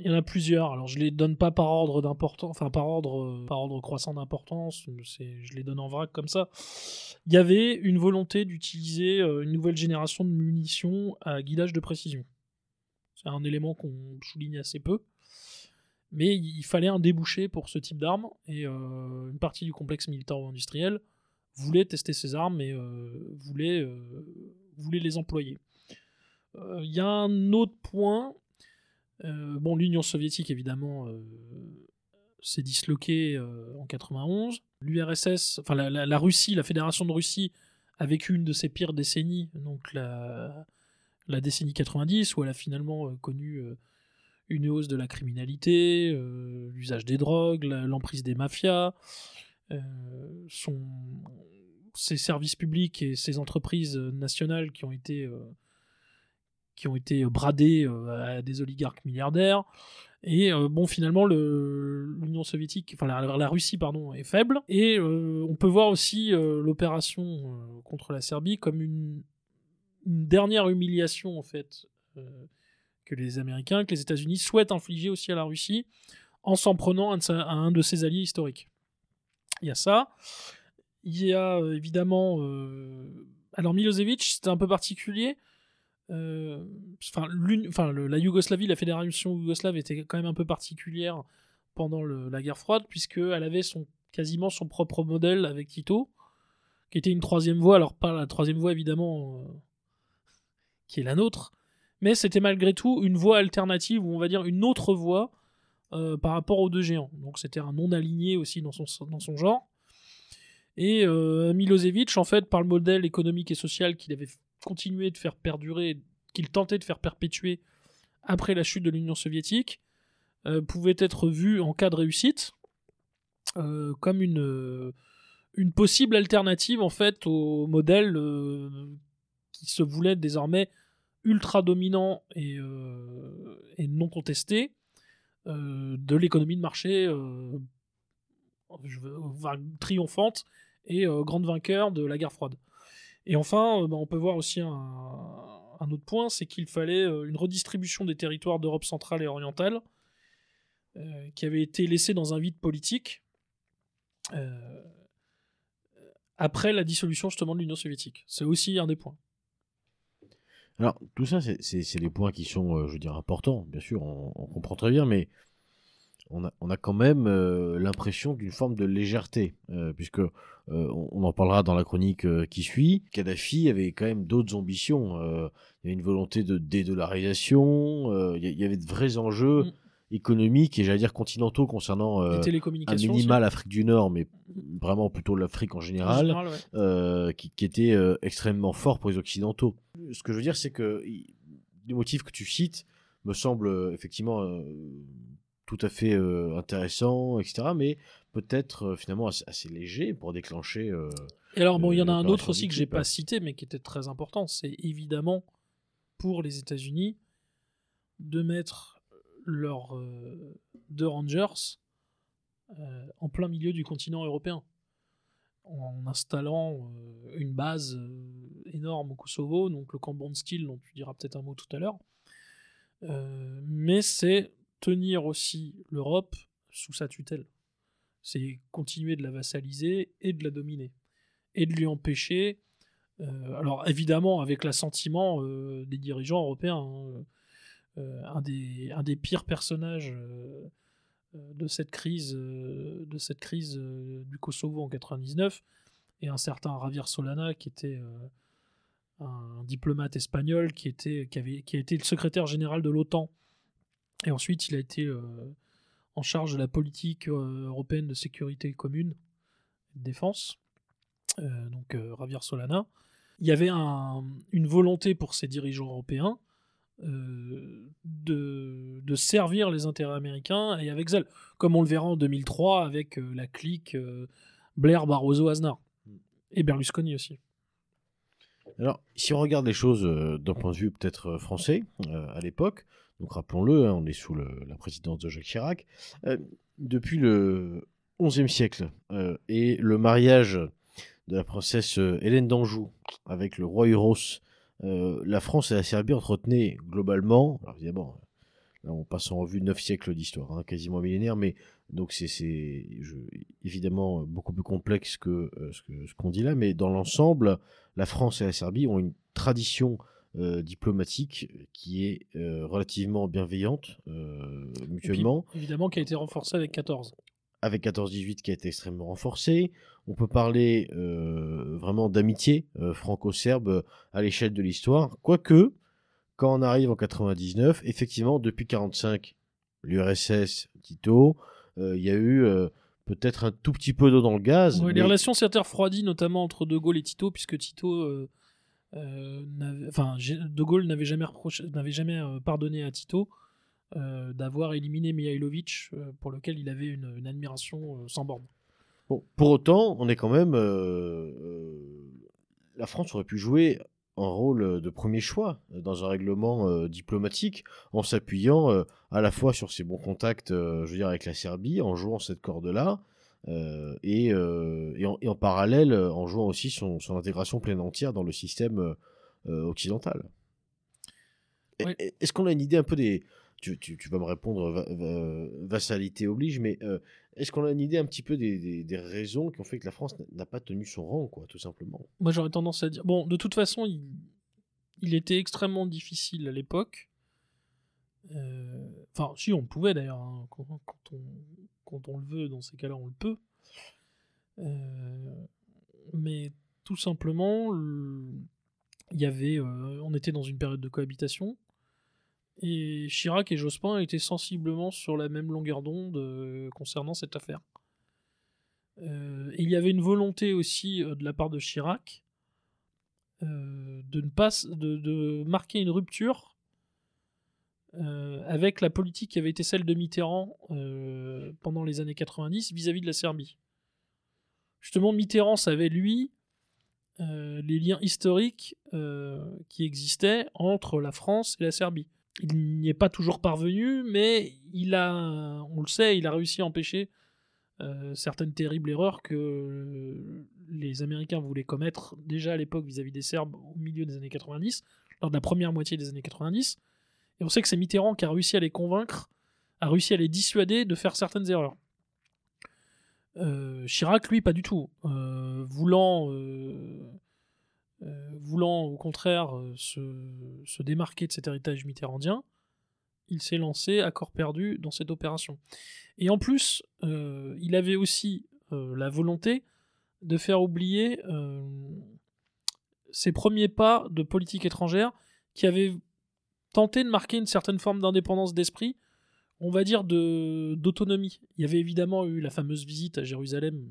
Il y en a plusieurs. Alors, je les donne pas par ordre d'importance, enfin, par ordre, euh, par ordre croissant d'importance. Je les donne en vrac comme ça. Il y avait une volonté d'utiliser euh, une nouvelle génération de munitions à guidage de précision. C'est un élément qu'on souligne assez peu. Mais il fallait un débouché pour ce type d'armes. Et euh, une partie du complexe militaro-industriel voulait tester ces armes et voulait, voulait les employer. Il y a un autre point. Euh, bon, l'Union soviétique, évidemment, euh, s'est disloquée euh, en 91. L'URSS, enfin la, Russie, la Fédération de Russie, a vécu une de ses pires décennies, donc la, décennie 90, où elle a finalement connu une hausse de la criminalité, l'usage des drogues, l'emprise des mafias, ses services publics et ses entreprises nationales qui ont été qui ont été bradés euh, à des oligarques milliardaires. Et euh, bon, finalement, le- l'Union soviétique, enfin la, Russie, pardon, est faible. Et euh, on peut voir aussi euh, l'opération euh, contre la Serbie comme une, dernière humiliation, en fait, euh, que les Américains, que les États-Unis souhaitent infliger aussi à la Russie en s'en prenant à un de ses alliés historiques. Il y a ça. Il y a euh, évidemment. euh, Alors, Milosevic, c'était un peu particulier. Euh, Enfin, la Yougoslavie, la fédération yougoslave était quand même un peu particulière pendant la guerre froide, puisqu'elle avait son, quasiment son propre modèle avec Tito, qui était une troisième voie. Alors, pas la troisième voie, évidemment, euh, qui est la nôtre, mais c'était malgré tout une voie alternative, ou on va dire une autre voie euh, par rapport aux deux géants. Donc, c'était un non-aligné aussi dans son, dans son genre. Et Milosevic, en fait, par le modèle économique et social qu'il avait continué de faire perdurer, qu'il tentait de faire perpétuer après la chute de l'Union soviétique, euh, pouvait être vu en cas de réussite euh, comme une, euh, une possible alternative en fait au modèle qui se voulait désormais ultra dominant et, non contesté de l'économie de marché triomphante et grande vainqueur de la guerre froide. Et enfin, bah, on peut voir aussi un, un autre point, c'est qu'il fallait euh, une redistribution des territoires d'Europe centrale et orientale, euh, qui avait été laissée dans un vide politique euh, après la dissolution justement de l'Union soviétique. C'est aussi un des points. Alors, tout ça, c'est- des points qui sont, je veux dire, importants, bien sûr, on, on comprend très bien, mais on a, on a quand même euh, l'impression d'une forme de légèreté, euh, puisque euh, on, on en parlera dans la chronique euh, qui suit. Kadhafi avait quand même d'autres ambitions. il y avait une volonté de dédollarisation, il y avait de vrais enjeux Mm. économiques et, j'allais dire, continentaux concernant euh, un télécommunications. minima aussi. l'Afrique du Nord, mais vraiment plutôt l'Afrique en En général ouais. euh, qui, qui était euh, extrêmement fort pour les Occidentaux. Ce que je veux dire, c'est que les motifs que tu cites me semblent effectivement tout à fait intéressants, etc., mais peut-être finalement assez, assez légers pour déclencher. Et alors, bon, il y en a un autre aussi que j'ai pas cité, mais qui était très important. C'est évidemment pour les États-Unis de mettre leurs euh, deux Rangers euh, en plein milieu du continent européen, en installant euh, une base énorme au Kosovo, donc le camp Bondsteel, dont tu diras peut-être un mot tout à l'heure. Mais c'est tenir aussi l'Europe sous sa tutelle. C'est continuer de la vassaliser et de la dominer et de lui empêcher. euh, alors évidemment avec l'assentiment euh, des dirigeants européens, hein, euh, un, des, un des pires personnages de cette crise, de cette crise du Kosovo en 99, et un certain Javier Solana qui était un diplomate espagnol qui était qui avait qui a été le secrétaire général de l'OTAN et ensuite il a été euh, en charge de la politique euh, européenne de sécurité commune et de défense euh, donc Javier Solana. Il y avait un- une volonté pour ces dirigeants européens euh, de, de servir les intérêts américains et avec zèle, comme on le verra en 2003 avec euh, la clique euh, Blair, Barroso, Aznar. Et Berlusconi aussi. Alors, si on regarde les choses d'un point de vue peut-être français, à l'époque, donc rappelons-le, hein, on est sous la présidence de Jacques Chirac, euh, depuis le XIe siècle euh, et le mariage de la princesse euh, Hélène d'Anjou avec le roi Euros, la France et la Serbie entretenaient globalement, alors évidemment, là on passe en revue neuf siècles d'histoire, hein, quasiment millénaire, mais donc c'est évidemment beaucoup plus complexe que- ce qu'on dit là, mais dans l'ensemble, la France et la Serbie ont une tradition euh, diplomatique qui est euh, relativement bienveillante euh, puis, mutuellement, évidemment qui a été renforcé avec 14. avec 14-18 qui a été extrêmement renforcé. On peut parler euh, vraiment d'amitié euh, franco-serbe euh, à l'échelle de l'histoire, quoique quand on arrive en 99, effectivement depuis 45, l'URSS, Tito, euh, il y a eu euh, peut-être un tout petit peu d'eau dans le gaz. Ouais, mais- Les relations s'étaient refroidies, notamment entre De Gaulle et Tito, puisque Tito, euh, euh, j'ai- De Gaulle n'avait jamais, euh, pardonné à Tito euh, d'avoir éliminé Mihailovic, euh, pour lequel il avait une, admiration euh, sans borne. Pour autant, on est quand même. euh, euh, la France aurait pu jouer un rôle de premier choix dans un règlement euh, diplomatique en s'appuyant euh, à la fois sur ses bons contacts, euh, je veux dire, avec la Serbie, en jouant cette corde-là, euh, et, euh, et, en, et en parallèle, euh, en jouant aussi son, son intégration pleine entière dans le système occidental. Est-ce qu'on a une idée un peu des. Tu, tu- tu vas me répondre, va- va- vassalité oblige, mais est-ce qu'on a une idée un petit peu des, des- des raisons qui ont fait que la France n'a- n'a pas tenu son rang, quoi, tout simplement? Moi, j'aurais tendance à dire. Bon, de toute façon, il, il était extrêmement difficile à l'époque. Euh, Enfin, si, on pouvait d'ailleurs. hein, quand, on, le veut, dans ces cas-là, on le peut. Euh, mais tout simplement, le- il y avait, euh, on était dans une période de cohabitation. Et Chirac et Jospin étaient sensiblement sur la même longueur d'onde concernant cette affaire. Euh, il y avait une volonté aussi de la part de Chirac de ne pas de marquer une rupture euh, avec la politique qui avait été celle de Mitterrand euh, pendant les années 90 vis-à-vis de la Serbie. Justement, Mitterrand savait lui euh, les liens historiques qui existaient entre la France et la Serbie. Il n'y est pas toujours parvenu, mais il a, on le sait, il a réussi à empêcher certaines terribles erreurs que les Américains voulaient commettre déjà à l'époque vis-à-vis des Serbes au milieu des années 90, lors de la première moitié des années 90. Et on sait que c'est Mitterrand qui a réussi à les convaincre, a réussi à les dissuader de faire certaines erreurs. Euh, Chirac, lui, pas du tout. Euh, voulant, euh, voulant au contraire se, démarquer de cet héritage mitterrandien, il s'est lancé à corps perdu dans cette opération. Et en plus, il avait aussi la volonté de faire oublier ses premiers pas de politique étrangère qui avaient tenté de marquer une certaine forme d'indépendance d'esprit, on va dire d'autonomie. Il y avait évidemment eu la fameuse visite à Jérusalem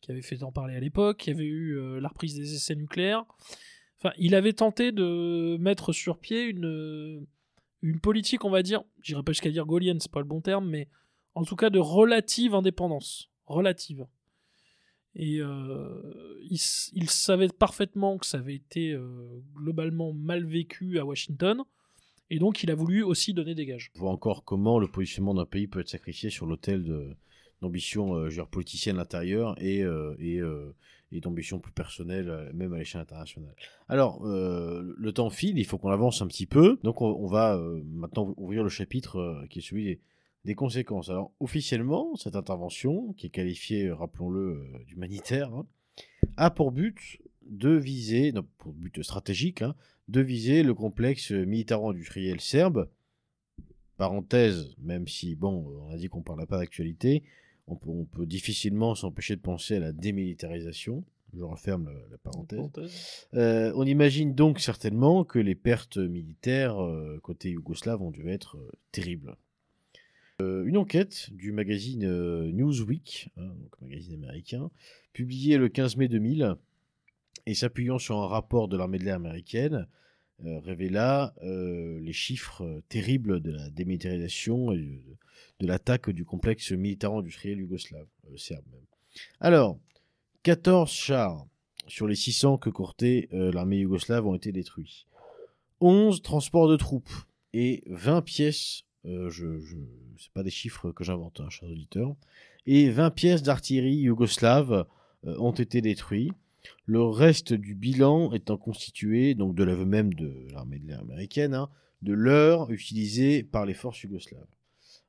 qui avait fait en parler à l'époque, il y avait eu euh, la reprise des essais nucléaires. Enfin, il avait tenté de mettre sur pied une, une politique, on va dire, j'irai pas jusqu'à dire gaulienne, c'est pas le bon terme, mais en tout cas de relative indépendance. Relative. Et euh, il, savait parfaitement que ça avait été euh, globalement mal vécu à Washington, et donc il a voulu aussi donner des gages. On voit encore comment le positionnement d'un pays peut être sacrifié sur l'autel d'ambitions euh, politiciennes à l'intérieur et, euh, et, euh, et d'ambitions plus personnelles, euh, même à l'échelle internationale. Alors, le temps file, il faut qu'on avance un petit peu. Donc, on, va maintenant ouvrir le chapitre qui est celui des, conséquences. Alors, officiellement, cette intervention, qui est qualifiée, rappelons-le, d'humanitaire, hein, a pour but de viser, non, pour but stratégique, hein, de viser le complexe militaro-industriel serbe parenthèse, même si, bon, on a dit qu'on ne parlait pas d'actualité, on peut, on peut difficilement s'empêcher de penser à la démilitarisation. Je referme la, la parenthèse. Euh, on imagine donc certainement que les pertes militaires euh, côté yougoslave ont dû être euh, terribles. Une enquête du magazine Newsweek, hein, donc magazine américain, publiée le 15 mai 2000, et s'appuyant sur un rapport de l'armée de l'air américaine, euh, révéla euh, les chiffres euh, terribles de la démilitarisation et de, l'attaque du complexe militaro-industriel yougoslave, serbe même. Alors, 14 chars sur les 600 que courtait euh, l'armée yougoslave ont été détruits. 11 transports de troupes et 20 pièces, je, je, c'est pas des chiffres que j'invente, hein, chers auditeurs, et 20 pièces d'artillerie yougoslave ont été détruits. Le reste du bilan étant constitué, donc de l'aveu même de l'armée de l'air américaine, hein, de l'heure utilisée par les forces yougoslaves.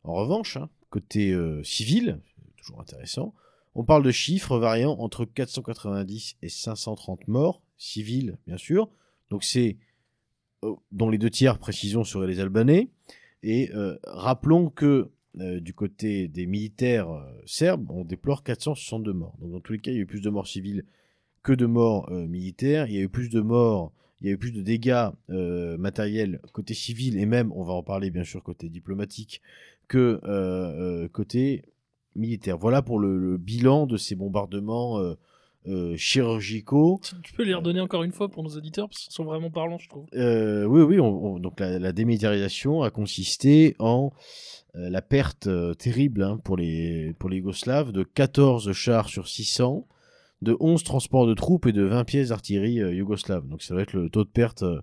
En revanche, hein, côté euh, civil, toujours intéressant, on parle de chiffres variant entre 490 et 530 morts, civils bien sûr, donc c'est euh, dont les deux tiers, précision, seraient les Albanais. Et euh, rappelons que du côté des militaires serbes, on déplore 462 morts. Donc dans tous les cas, il y a eu plus de morts civiles que de morts euh, militaires. Il y a eu plus de morts, il y a eu plus de dégâts euh, matériels côté civil et même, on va en parler bien sûr côté diplomatique, que euh, côté militaire. Voilà pour le, le bilan de ces bombardements euh, chirurgicaux. Tu tu peux les redonner encore une fois pour nos auditeurs, parce qu'ils sont vraiment parlants, je trouve. Oui, oui. on- on- donc la, la démilitarisation a consisté en la perte terrible hein, pour les pour les Yougoslaves de 14 chars sur 600, de 11 transports de troupes et de 20 pièces d'artillerie euh, yougoslave. Donc ça va être le taux de perte euh,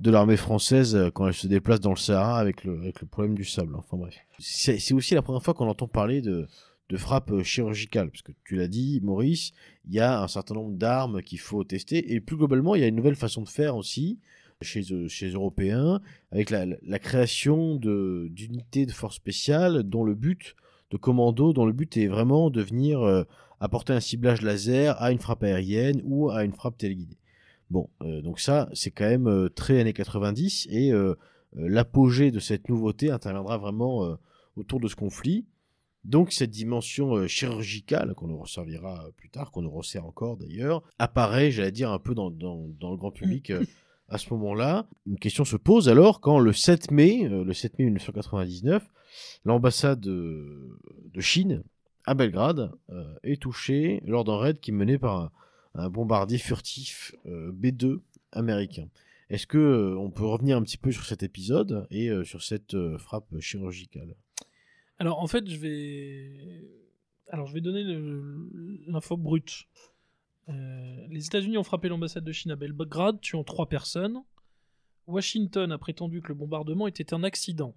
de l'armée française euh, quand elle se déplace dans le Sahara avec le, problème du sable. Enfin bref. C'est aussi la première fois qu'on entend parler de, de frappe euh, chirurgicale. Parce que tu l'as dit, Maurice, il y a un certain nombre d'armes qu'il faut tester. Et plus globalement, il y a une nouvelle façon de faire aussi chez, chez les Européens, avec la, création de- d'unités de forces spéciales dont le but, de commandos, dont le but est vraiment de venir apporter un ciblage laser à une frappe aérienne ou à une frappe téléguidée. Bon, euh, donc ça, c'est quand même euh, très années 90 et euh, l'apogée de cette nouveauté interviendra vraiment autour de ce conflit. Donc cette dimension chirurgicale qu'on nous resservira plus tard, qu'on nous resserre encore d'ailleurs, apparaît, j'allais dire, un peu dans, dans, dans le grand public euh, à ce moment-là. Une question se pose alors quand le 7 mai, le 7 mai 1999, l'ambassade de, de Chine à Belgrade euh, est touchée lors d'un raid qui est mené par un, bombardier furtif euh, B2 américain. Est-ce que euh, on peut revenir un petit peu sur cet épisode et euh, sur cette euh, frappe chirurgicale? Alors en fait, je vais, alors je vais donner l'info brute. Euh, les États-Unis ont frappé l'ambassade de Chine à Belgrade, tuant trois personnes. Washington a prétendu que le bombardement était un accident,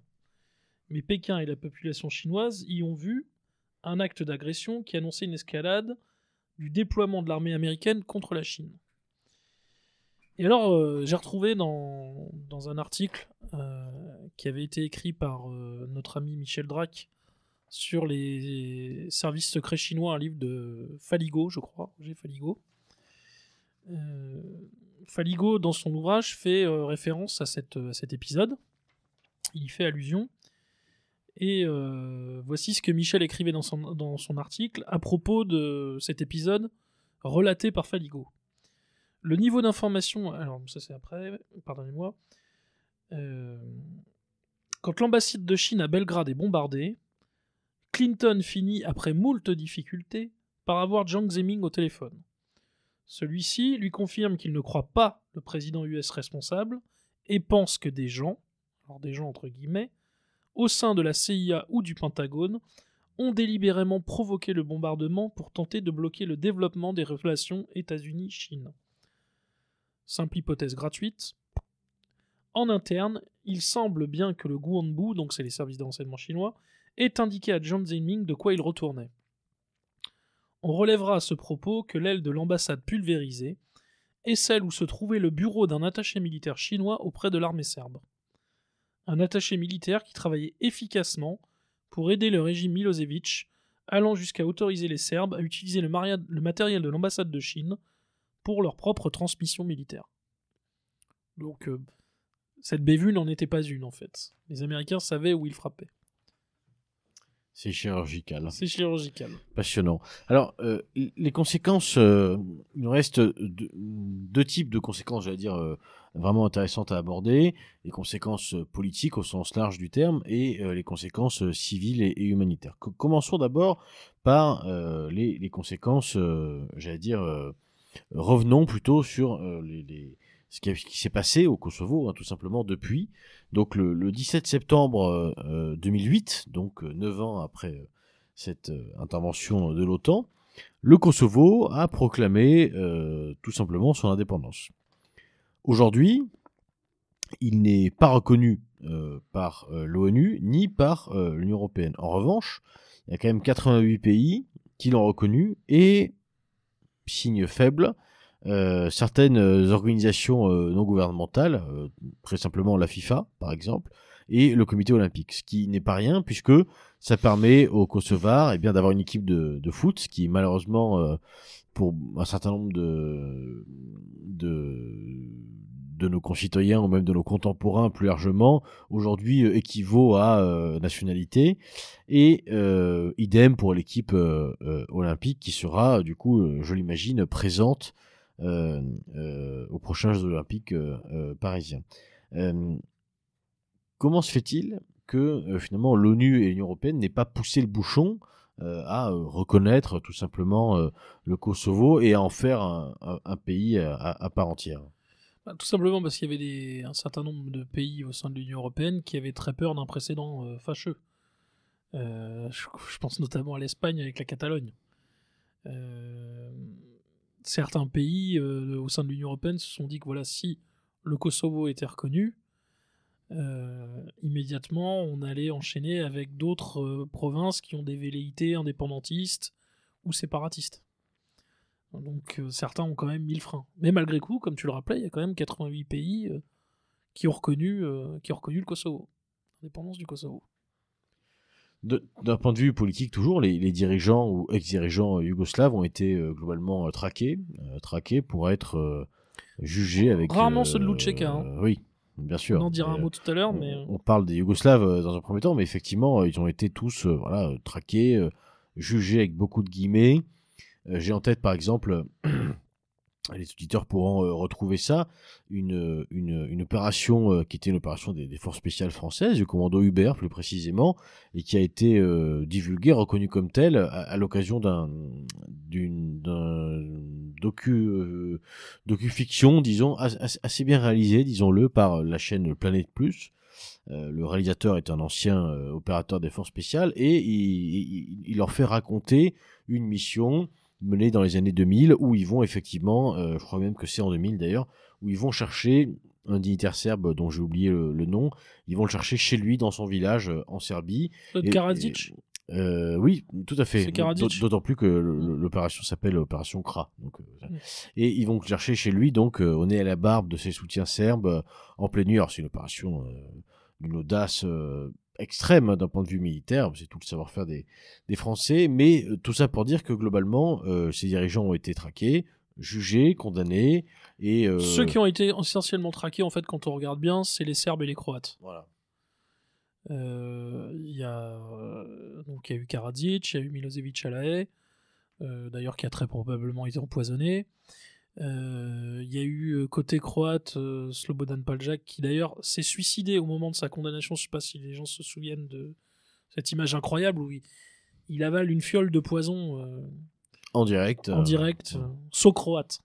mais Pékin et la population chinoise y ont vu un acte d'agression qui annonçait une escalade du déploiement de l'armée américaine contre la Chine. Et alors, euh, j'ai retrouvé dans, un article euh, qui avait été écrit par euh, notre ami Michel Drac sur les services secrets chinois, un livre de Faligo, je crois, Roger Faligo. Faligo, dans son ouvrage, fait référence à, à cet épisode. Il y fait allusion. Et euh, voici ce que Michel écrivait dans son, article à propos de cet épisode relaté par Faligo. Le niveau d'information, alors ça c'est après, pardonnez-moi. Euh, quand l'ambassade de Chine à Belgrade est bombardée, Clinton finit, après moult difficultés, par avoir Jiang Zemin au téléphone. Celui-ci lui confirme qu'il ne croit pas le président US responsable et pense que des gens, alors des gens entre guillemets, au sein de la CIA ou du Pentagone, ont délibérément provoqué le bombardement pour tenter de bloquer le développement des relations États-Unis-Chine. Simple hypothèse gratuite. En interne, il semble bien que le Guanbu, donc c'est les services de renseignement chinois, ait indiqué à Jiang Zemin de quoi il retournait. On relèvera à ce propos que l'aile de l'ambassade pulvérisée est celle où se trouvait le bureau d'un attaché militaire chinois auprès de l'armée serbe. Un attaché militaire qui travaillait efficacement pour aider le régime Milosevic, allant jusqu'à autoriser les Serbes à utiliser le, matériel de l'ambassade de Chine pour leur propre transmission militaire. Donc, euh, cette bévue n'en était pas une en fait. Les Américains savaient où ils frappaient. C'est chirurgical. C'est chirurgical. Passionnant. Alors, euh, les conséquences, euh, il nous reste deux, deux types de conséquences, j'allais dire, euh, vraiment intéressantes à aborder. Les conséquences politiques au sens large du terme et les conséquences civiles et, et humanitaires. Co- commençons d'abord par les, les conséquences, j'allais dire, revenons plutôt sur les, les- ce qui, s'est passé au Kosovo, hein, tout simplement depuis. Donc le, le 17 septembre euh, euh, 2008, donc euh, neuf ans après euh, cette intervention de l'OTAN, le Kosovo a proclamé tout simplement son indépendance. Aujourd'hui, il n'est pas reconnu par l'ONU ni par l'Union européenne. En revanche, il y a quand même 88 pays qui l'ont reconnu et, signe faible, euh, certaines euh, organisations euh, non gouvernementales, très simplement la FIFA par exemple, et le comité olympique, ce qui n'est pas rien puisque ça permet aux Kosovars eh bien, d'avoir une équipe de, de foot, ce qui malheureusement pour un certain nombre de, de, de nos concitoyens ou même de nos contemporains plus largement, aujourd'hui équivaut à nationalité. Et idem pour l'équipe olympique qui sera, du coup, je l'imagine, présente aux prochains Jeux olympiques euh, euh, parisiens. Euh, comment se fait-il que euh, finalement l'ONU et l'Union européenne n'aient pas poussé le bouchon euh, à euh, reconnaître tout simplement euh, le Kosovo et à en faire un, pays à, part entière? Bah, tout simplement parce qu'il y avait un certain nombre de pays au sein de l'Union européenne qui avaient très peur d'un précédent euh, fâcheux. Euh, je, pense notamment à l'Espagne avec la Catalogne. Euh, certains pays euh, au sein de l'Union européenne se sont dit que voilà, si le Kosovo était reconnu, euh, immédiatement on allait enchaîner avec d'autres euh, provinces qui ont des velléités indépendantistes ou séparatistes. Donc certains ont quand même mis le frein. Mais malgré tout, comme tu le rappelais, il y a quand même 88 pays qui, ont qui ont reconnu le Kosovo. L'indépendance du Kosovo. D'un point de vue politique, toujours, les, les dirigeants ou ex-dirigeants yougoslaves ont été euh, globalement euh, traqués, euh, traqués pour être jugés avec. Rarement ceux de Lutscheka, hein. Oui, bien sûr. On en dira un mot tout à l'heure, on, mais on parle des Yougoslaves dans un premier temps, mais effectivement, ils ont été tous voilà, traqués, jugés avec beaucoup de guillemets. J'ai en tête, par exemple, les auditeurs pourront euh, retrouver ça, une, une, une opération euh, qui était une opération des, des forces spéciales françaises, du commando Hubert plus précisément, et qui a été euh, divulguée, reconnue comme telle, à, à l'occasion d'un docu, euh, docu-fiction, disons, as- as- assez bien réalisé, disons-le, par la chaîne Planète Plus. Euh, le réalisateur est un ancien euh, opérateur des forces spéciales et il, il- il leur fait raconter une mission menée dans les années 2000 où ils vont effectivement, euh, je crois même que c'est en 2000 d'ailleurs, où ils vont chercher un dignitaire serbe dont j'ai oublié le, le nom, ils vont le chercher chez lui dans son village euh, en Serbie. Claude Et- Karadzic, Euh, oui, tout à fait. D'autant plus que le- le- l'opération s'appelle opération CRA. Donc, euh, ça. Mm. Et ils vont chercher chez lui, donc, euh, au nez à la barbe de ses soutiens serbes euh, en pleine nuit. Alors, c'est une opération euh, d'une audace euh, extrême hein, d'un point de vue militaire. C'est tout le savoir-faire des, des Français. Mais euh, tout ça pour dire que globalement, euh, ces dirigeants ont été traqués, jugés, condamnés. Et, euh, Ceux qui ont été essentiellement traqués, en fait, quand on regarde bien, c'est les Serbes et les Croates. Voilà. Euh, Il y, a, donc, il y a eu Karadzic, il y a eu Milosevic à la haie, euh, d'ailleurs qui a très probablement été empoisonné. Euh, Il y a eu euh, côté croate euh, Slobodan Paljak qui d'ailleurs s'est suicidé au moment de sa condamnation. Je sais pas si les gens se souviennent de cette image incroyable où il, il avale une fiole de poison euh, En direct. en direct, saut croate.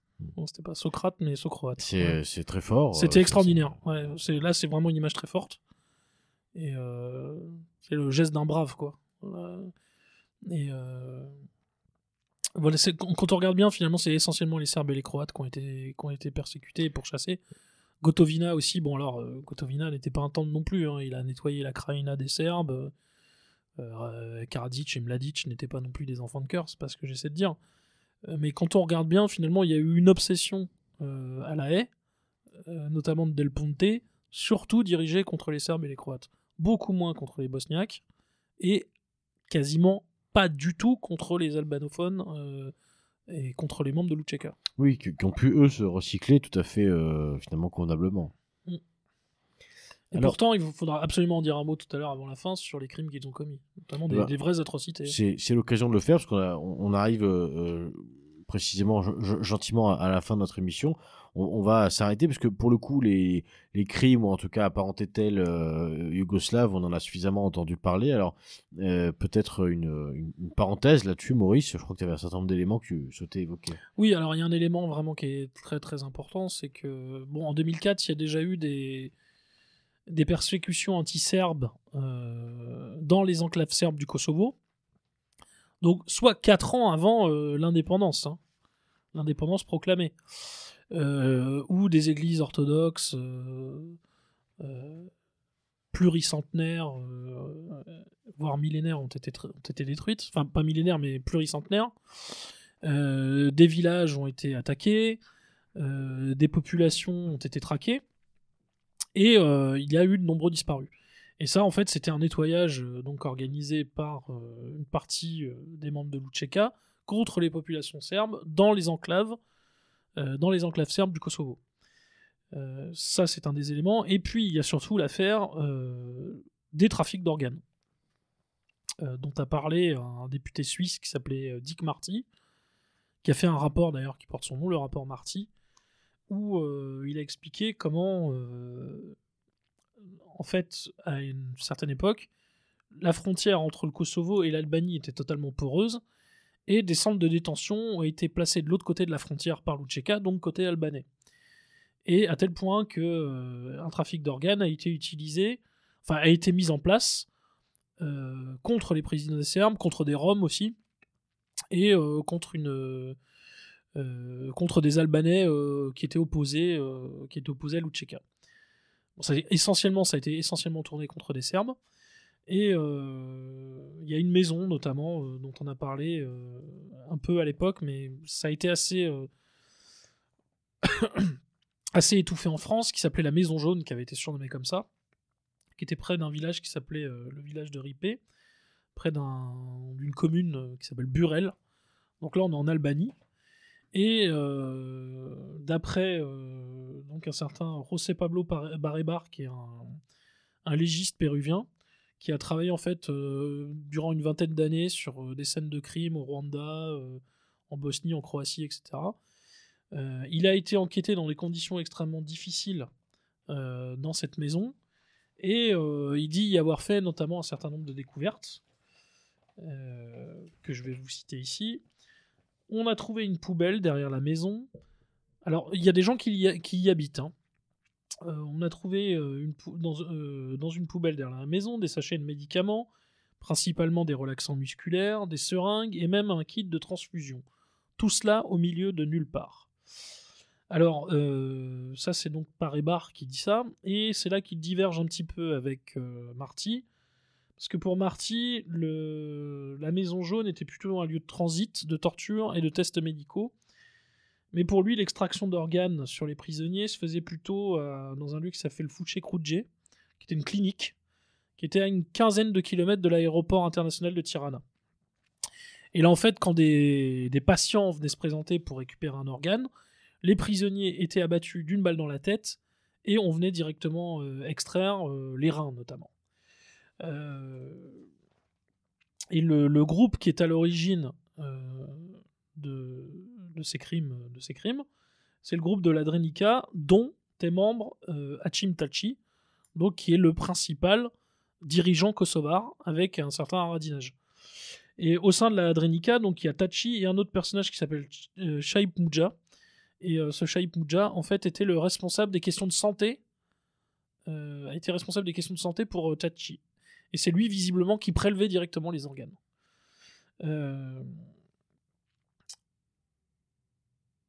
C'était pas Socrate, mais saut croate. C'est Ouais. très fort. C'était extraordinaire. Ouais, là, c'est vraiment une image très forte. Et c'est le geste d'un brave, quoi. Et quand on regarde bien, finalement, c'est essentiellement les Serbes et les Croates qui ont été, persécutés et pourchassés. Gotovina aussi, bon alors, euh, Gotovina n'était pas un tendre non plus, hein, il a nettoyé la Krajina des Serbes. Euh, Karadzic et Mladic n'étaient pas non plus des enfants de cœur, c'est pas ce que j'essaie de dire. Euh, mais quand on regarde bien, finalement, il y a eu une obsession euh, à la haie, euh, notamment de Del Ponte, surtout dirigée contre les Serbes et les Croates. Beaucoup moins contre les Bosniaques, et quasiment pas du tout contre les albanophones euh, et contre les membres de l'Utcheka. Oui, qui, qui ont pu, eux, se recycler tout à fait, euh, finalement, convenablement. Et Alors- pourtant, il faudra absolument en dire un mot tout à l'heure avant la fin sur les crimes qu'ils ont commis, notamment des, Bah, des vraies atrocités. C'est l'occasion de le faire, parce qu'on on arrive euh, précisément, ge- ge- gentiment, à, la fin de notre émission. On, va s'arrêter, parce que pour le coup, les, crimes, ou en tout cas apparentés tels euh, yougoslaves, on en a suffisamment entendu parler. Alors, euh, peut-être une, parenthèse là-dessus, Maurice. Je crois que tu avais un certain nombre d'éléments que tu souhaitais évoquer. Oui, alors il y a un élément vraiment qui est très très important, c'est que bon, en 2004, il y a déjà eu des, des persécutions anti-serbes euh, dans les enclaves serbes du Kosovo. Donc, soit 4 ans avant euh, l'indépendance, hein, l'indépendance proclamée, euh, où des églises orthodoxes euh, euh, pluricentenaires, voire millénaires, ont été, ont été détruites. Enfin, pas millénaires, mais pluricentenaires. Des villages ont été attaqués, des populations ont été traquées, et il y a eu de nombreux disparus. Et ça, en fait, c'était un nettoyage euh, donc organisé par euh, une partie euh, des membres de l'Utcheka contre les populations serbes dans les enclaves, dans les enclaves serbes du Kosovo. Ça, c'est un des éléments. Et puis, il y a surtout l'affaire des trafics d'organes, dont a parlé un député suisse qui s'appelait Dick Marty, qui a fait un rapport d'ailleurs qui porte son nom, le rapport Marty, où il a expliqué comment, en fait, à une certaine époque, la frontière entre le Kosovo et l'Albanie était totalement poreuse, et des centres de détention ont été placés de l'autre côté de la frontière par l'Utcheka, donc côté albanais. Et à tel point que euh, un trafic d'organes a été utilisé, enfin a été mis en place euh, contre les prisonniers serbes, contre des Roms aussi, et euh, contre une euh, contre des Albanais qui étaient opposés qui étaient opposés à l'Utcheka. Ça, essentiellement, a été essentiellement tourné contre des Serbes. Et euh, il y a une maison notamment euh, dont on a parlé euh, un peu à l'époque, mais ça a été assez assez étouffé en France, qui s'appelait la Maison Jaune, qui avait été surnommée comme ça, qui était près d'un village qui s'appelait le village de Ripé, près d'un- d'une commune qui s'appelle Burel. Donc là, on est en Albanie. Et euh, d'après euh, un certain José Pablo Barebar, qui est un, légiste péruvien, qui a travaillé en fait euh, durant une vingtaine d'années sur des scènes de crime au Rwanda, en Bosnie, en Croatie, etc. Il a été enquêté dans des conditions extrêmement difficiles dans cette maison, et il dit y avoir fait notamment un certain nombre de découvertes que je vais vous citer ici. On a trouvé une poubelle derrière la maison. Alors, il y a des gens qui y, habitent. hein. Euh, on a trouvé euh, dans, euh, dans une poubelle derrière la maison des sachets de médicaments, principalement des relaxants musculaires, des seringues et même un kit de transfusion. Tout cela au milieu de nulle part. Alors, ça c'est donc Parébar qui dit ça, et c'est là qu'il diverge un petit peu avec Marty, Parce que pour Marty, la Maison Jaune était plutôt un lieu de transit, de torture et de tests médicaux. Mais pour lui, l'extraction d'organes sur les prisonniers se faisait plutôt euh, dans un lieu qui s'appelle le Fouché Krudje, qui était une clinique, qui était à une quinzaine de kilomètres de l'aéroport international de Tirana. Et là, en fait, quand des, des patients venaient se présenter pour récupérer un organe, les prisonniers étaient abattus d'une balle dans la tête et on venait directement euh, extraire euh, les reins, notamment. Euh, et le, groupe qui est à l'origine euh, de, ces crimes, de ces crimes, c'est le groupe de la Drenica, dont est membre euh, Hachim Tachi, donc qui est le principal dirigeant kosovar avec un certain Haradinaj. Et au sein de la Drenica, donc il y a Tachi et un autre personnage qui s'appelle Shaib Mouja. Et ce Shaib Mouja, en fait, était le responsable des questions de santé. a été responsable des questions de santé pour Tachi. Et c'est lui, visiblement, qui prélevait directement les organes. Euh,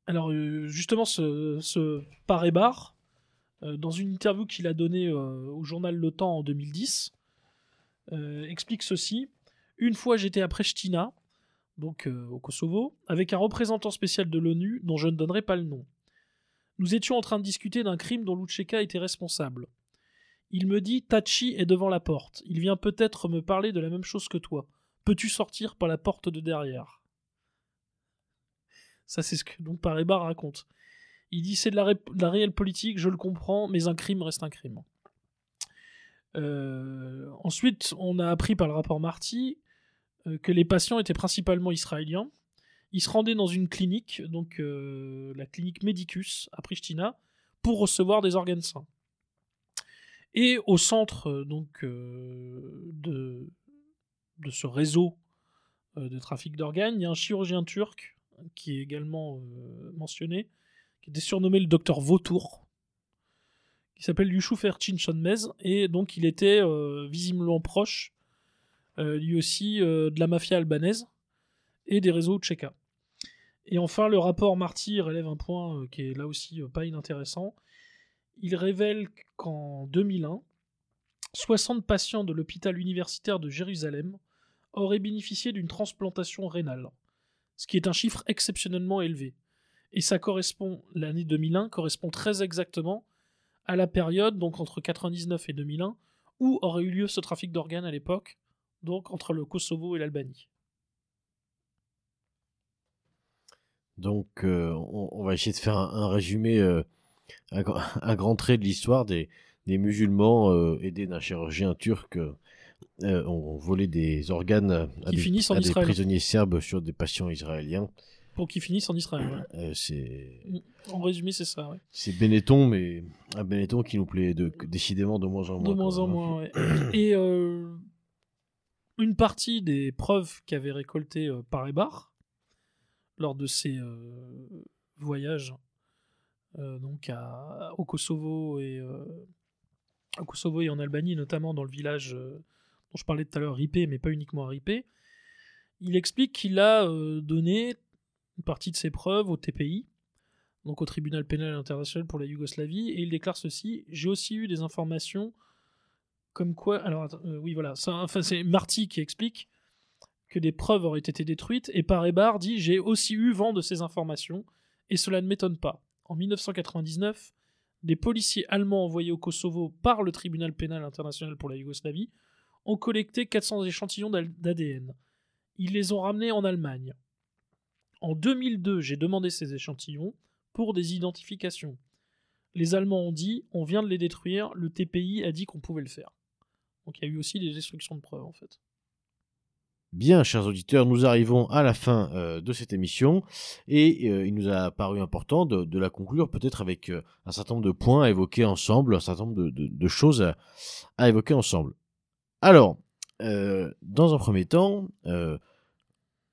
Alors, euh, justement, ce, ce Parébar, euh, dans une interview qu'il a donnée au journal Le Temps en 2010, euh, explique ceci. Une fois, j'étais à Pristina, donc au Kosovo, avec un représentant spécial de l'ONU dont je ne donnerai pas le nom. Nous étions en train de discuter d'un crime dont Lucheka était responsable. Il me dit Tachi est devant la porte. Il vient peut-être me parler de la même chose que toi. Peux-tu sortir par la porte de derrière? Ça, c'est ce que donc Pareba raconte. Il dit c'est de la, réelle politique, je le comprends, mais un crime reste un crime. Euh, ensuite, on a appris par le rapport Marty euh, que les patients étaient principalement israéliens. Ils se rendaient dans une clinique, donc euh, la clinique Medicus à Pristina, pour recevoir des organes sains. Et au centre euh, donc euh, de, ce réseau euh, de trafic d'organes, il y a un chirurgien turc qui est également mentionné, qui était surnommé le docteur Vautour, qui s'appelle Yusuf Erchin et donc il était visiblement proche, lui aussi, de la mafia albanaise et des réseaux tchékas. Et enfin, le rapport Marty relève un point qui est là aussi pas inintéressant. Il révèle qu'en 2001, 60 patients de l'hôpital universitaire de Jérusalem auraient bénéficié d'une transplantation rénale, ce qui est un chiffre exceptionnellement élevé. Et ça correspond, l'année 2001 correspond très exactement à la période, donc entre 99 et 2001, où aurait eu lieu ce trafic d'organes à l'époque, donc entre le Kosovo et l'Albanie. Donc, euh, on, va essayer de faire un, un résumé, euh, un, gra- un grand trait de l'histoire des, des musulmans euh, aidés d'un chirurgien turc euh, euh, ont volé des organes à, Qui des, finissent en à des Israël. prisonniers serbes sur des patients israéliens. Pour qu'ils finissent en Israël. c'est En résumé, c'est ça. ouais. c'est Benetton, mais un Benetton qui nous plaît de, décidément de moins en moins. De moins en hein. moins, ouais. Et une partie des preuves qu'avait récoltées Parébar lors de ses voyages donc à- au Kosovo et euh, au Kosovo et en Albanie, notamment dans le village euh, dont je parlais tout à l'heure, Ripé, mais pas uniquement à Ripé, il explique qu'il a euh, donné une partie de ses preuves au TPI, donc au Tribunal pénal international pour la Yougoslavie, et il déclare ceci J'ai aussi eu des informations comme quoi. Alors, euh, oui, voilà. Enfin, c'est Marty qui explique que des preuves auraient été détruites, et Parébar dit J'ai aussi eu vent de ces informations, et cela ne m'étonne pas. En 1999, des policiers allemands envoyés au Kosovo par le Tribunal pénal international pour la Yougoslavie ont collecté 400 échantillons d'ADN. Ils les ont ramenés en Allemagne. En 2002, j'ai demandé ces échantillons pour des identifications. Les Allemands ont dit on vient de les détruire, le TPI a dit qu'on pouvait le faire. Donc il y a eu aussi des destructions de preuves en fait. Bien, chers auditeurs, nous arrivons à la fin euh, de cette émission et euh, il nous a paru important de, la conclure peut-être avec euh, un certain nombre de points à évoquer ensemble, un certain nombre de, choses à, évoquer ensemble. Alors, dans un premier temps,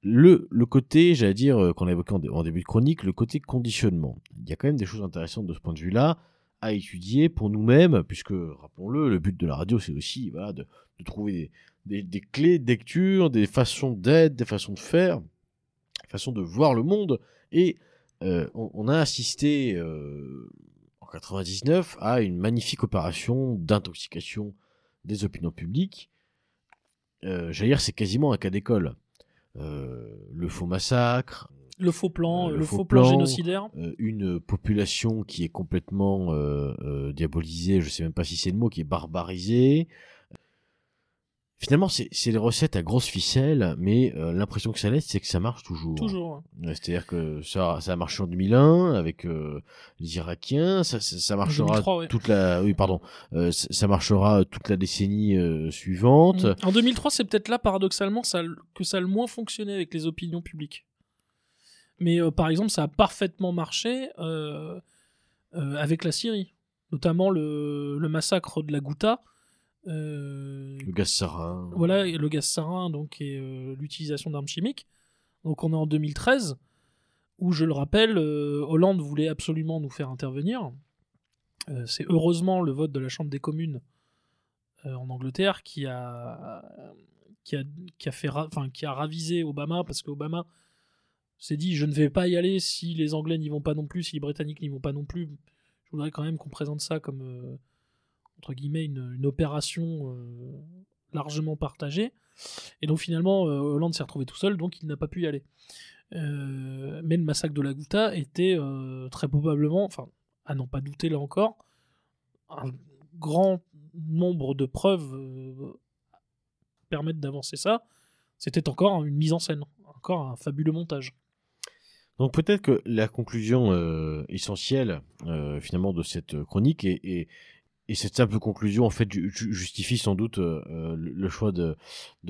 le, côté, j'allais dire, qu'on a évoqué en, dé- en début de chronique, le côté conditionnement. Il y a quand même des choses intéressantes de ce point de vue-là à étudier pour nous-mêmes, puisque, rappelons-le, le but de la radio, c'est aussi de trouver des, des, des clés de lecture, des façons d'être, des façons de faire, des façons de voir le monde. Et euh, on, on a assisté euh, en 99 à une magnifique opération d'intoxication des opinions publiques euh, j'allais dire, c'est quasiment un cas d'école. Le faux massacre, Le faux plan, Euh, le, le faux, faux plan, plan, génocidaire. euh, une population qui est complètement euh, diabolisée, je sais même pas si c'est le mot, qui est barbarisée. Finalement, c'est des recettes à grosse ficelle, mais euh, l'impression que ça laisse, c'est que ça marche toujours. Toujours. C'est-à-dire que ça, ça a marché en 2001 avec euh, les Irakiens, ça, ça, ça marchera 2003, ouais. toute la, oui pardon, euh, ça, ça marchera toute la décennie euh, suivante. Mm. En 2003, c'est peut-être là, paradoxalement, ça, que ça a le moins fonctionné avec les opinions publiques. Mais euh, par exemple, ça a parfaitement marché euh, euh, avec la Syrie. Notamment le, le massacre de la Ghouta. Euh, Le gaz sarin. voilà, le gaz sarin donc, et euh, l'utilisation d'armes chimiques. Donc on est en 2013, où je le rappelle, euh, Hollande voulait absolument nous faire intervenir. C'est heureusement le vote de la Chambre des communes en Angleterre qui a, qui a, qui a, fait enfin, qui a ravisé Obama, parce qu'Obama s'est dit je ne vais pas y aller si les Anglais n'y vont pas non plus, si les Britanniques n'y vont pas non plus. Je voudrais quand même qu'on présente ça comme, euh, entre guillemets, une, opération euh, largement partagée. Et donc finalement, euh, Hollande s'est retrouvé tout seul, donc il n'a pas pu y aller. Euh, mais le massacre de la Ghouta était très probablement, enfin, à n'en pas douter là encore, un grand nombre de preuves permettent d'avancer ça. C'était encore une mise en scène, encore un fabuleux montage. Donc peut-être que la conclusion essentielle finalement de cette chronique et, et cette simple conclusion en fait ju- ju- justifie sans doute euh, euh, le choix de,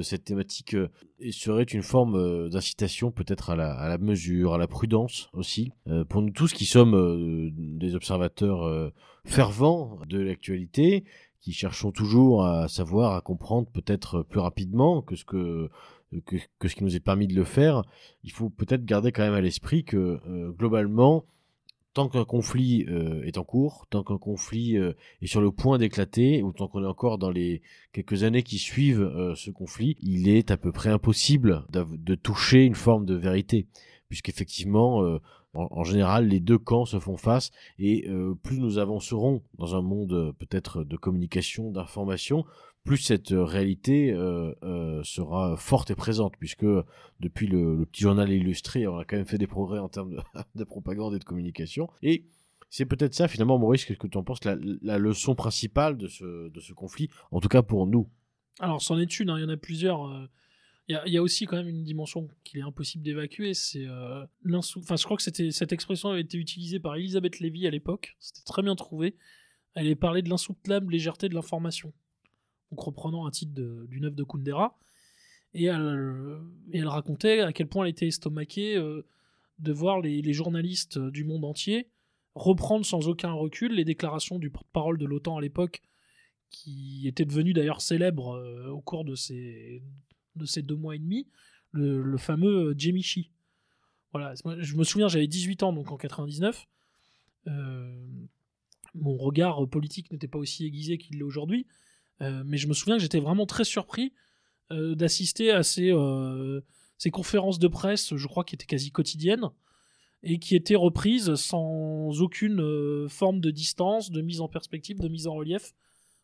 cette thématique euh, et serait une forme d'incitation peut-être à la, mesure, à la prudence aussi. Pour nous tous qui sommes des observateurs fervents de l'actualité qui cherchons toujours à savoir, à comprendre peut-être plus rapidement que ce que que, ce qui nous est permis de le faire, il faut peut-être garder quand même à l'esprit que globalement, tant qu'un conflit euh, est en cours, tant qu'un conflit euh, est sur le point d'éclater, ou tant qu'on est encore dans les quelques années qui suivent euh, ce conflit, il est à peu près impossible de toucher une forme de vérité, puisqu'effectivement, en, général, les deux camps se font face, et plus nous avancerons dans un monde peut-être de communication, d'information, plus cette euh, réalité euh, euh, sera forte et présente, puisque depuis le, petit journal illustré, on a quand même fait des progrès en termes de, de propagande et de communication. Et c'est peut-être ça, finalement, Maurice, qu'est-ce que tu en penses, la, leçon principale de ce, de ce conflit, en tout cas pour nous? Alors, c'en est une, hein, il y en a plusieurs. Il y, a, aussi quand même une dimension qu'il est impossible d'évacuer, c'est euh. Enfin, je crois que c'était cette expression avait été utilisée par Elisabeth Lévy à l'époque. C'était très bien trouvé. Elle est parlé de l'insoutenable légèreté de l'information. Donc, reprenant un titre de- d'une œuvre de Kundera. Et elle, euh, racontait à quel point elle était estomaquée euh, de voir les, journalistes du monde entier reprendre sans aucun recul les déclarations du porte-parole de l'OTAN à l'époque, qui était devenu d'ailleurs célèbre euh, au cours de ces, de ces deux mois et demi, le, fameux euh, Jemichi. Voilà, je me souviens, j'avais 18 ans donc en 99. Euh, mon regard politique n'était pas aussi aiguisé qu'il l'est aujourd'hui, euh, mais je me souviens que j'étais vraiment très surpris euh, d'assister à ces, euh, ces conférences de presse, je crois qui étaient quasi quotidiennes, et qui étaient reprises sans aucune euh, forme de distance, de mise en perspective, de mise en relief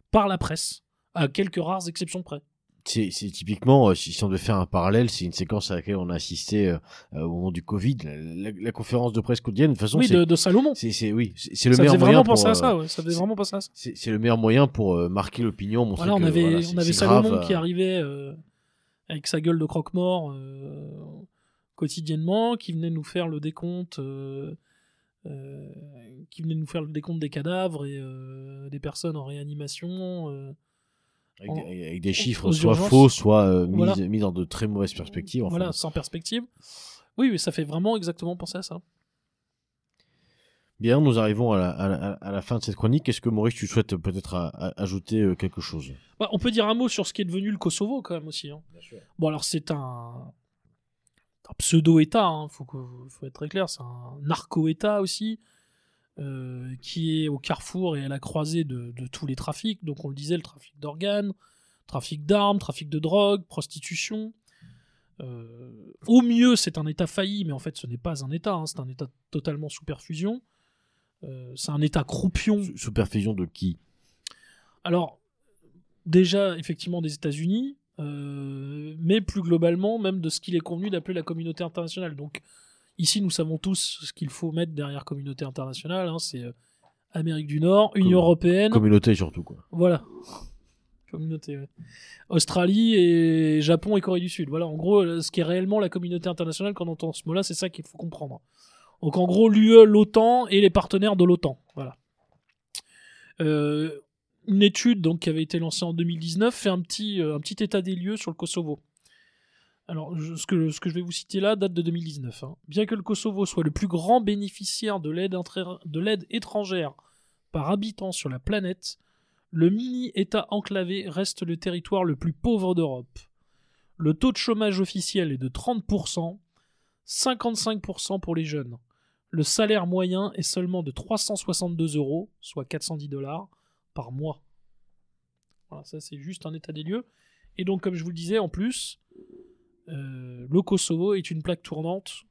par la presse, à quelques rares exceptions près. C'est typiquement, euh, si si on devait faire un parallèle, c'est une séquence à laquelle on a assisté euh, euh, au moment du Covid, la, la- la conférence de presse quotidienne. De toute façon, Oui, de, de Salomon. c'est oui, c'est le Ça meilleur moyen vraiment pour à ça, ouais. Ça faisait vraiment penser à ça. c'est le meilleur moyen pour euh, marquer l'opinion, Voilà, on avait, voilà, on avait grave, Salomon qui arrivait euh, avec sa gueule de croque-mort quotidiennement, qui venait nous faire le décompte, qui venait nous faire le décompte des cadavres et des personnes en réanimation. Euh. avec, des- en- avec des chiffres aux soit urgences. faux, soit euh, mis, Voilà. mis dans de très mauvaises perspectives. enfin. Voilà, sans perspective. Oui, mais ça fait vraiment exactement penser à ça. Bien, nous arrivons à la, à la- à la fin de cette chronique. Est-ce que Maurice, tu souhaites peut-être a- ajouter euh, quelque chose? Bah, on peut dire un mot sur ce qui est devenu le Kosovo quand même aussi. hein. Bon, alors c'est un, un pseudo-État, hein, faut, que- faut être très clair, c'est un narco-État aussi, euh, qui est au carrefour et à la croisée de, de tous les trafics. Donc on le disait, le trafic d'organes, trafic d'armes, trafic de drogue, prostitution. Euh, au mieux, c'est un État failli, mais en fait, ce n'est pas un État, hein, c'est un État totalement sous perfusion. Euh, c'est un État croupion Sous- perfusion de qui? Alors, déjà, effectivement, des États-Unis, mais plus globalement, même de ce qu'il est convenu d'appeler la communauté internationale. Donc, ici, nous savons tous ce qu'il faut mettre derrière communauté internationale. hein, c'est euh, Amérique du Nord, Union Com- européenne, Communauté surtout, quoi. voilà. Communauté, ouais. Australie et Japon et Corée du Sud. Voilà, en gros, euh, ce qui est réellement la communauté internationale quand on entend ce mot-là, c'est ça qu'il faut comprendre. Donc en gros, l'UE, l'OTAN et les partenaires de l'OTAN. Voilà. Euh, une étude donc, qui avait été lancée en 2019 fait un petit, euh, un petit état des lieux sur le Kosovo. Alors, ce, que, je vais vous citer là date de 2019. hein. Bien que le Kosovo soit le plus grand bénéficiaire de l'aide étrangère par habitant sur la planète, le mini-État enclavé reste le territoire le plus pauvre d'Europe. Le taux de chômage officiel est de 30%, 55% pour les jeunes. Le salaire moyen est seulement de 362 euros, soit 410 dollars, par mois. Voilà, ça c'est juste un état des lieux. Et donc, comme je vous le disais, en plus, le Kosovo est une plaque tournante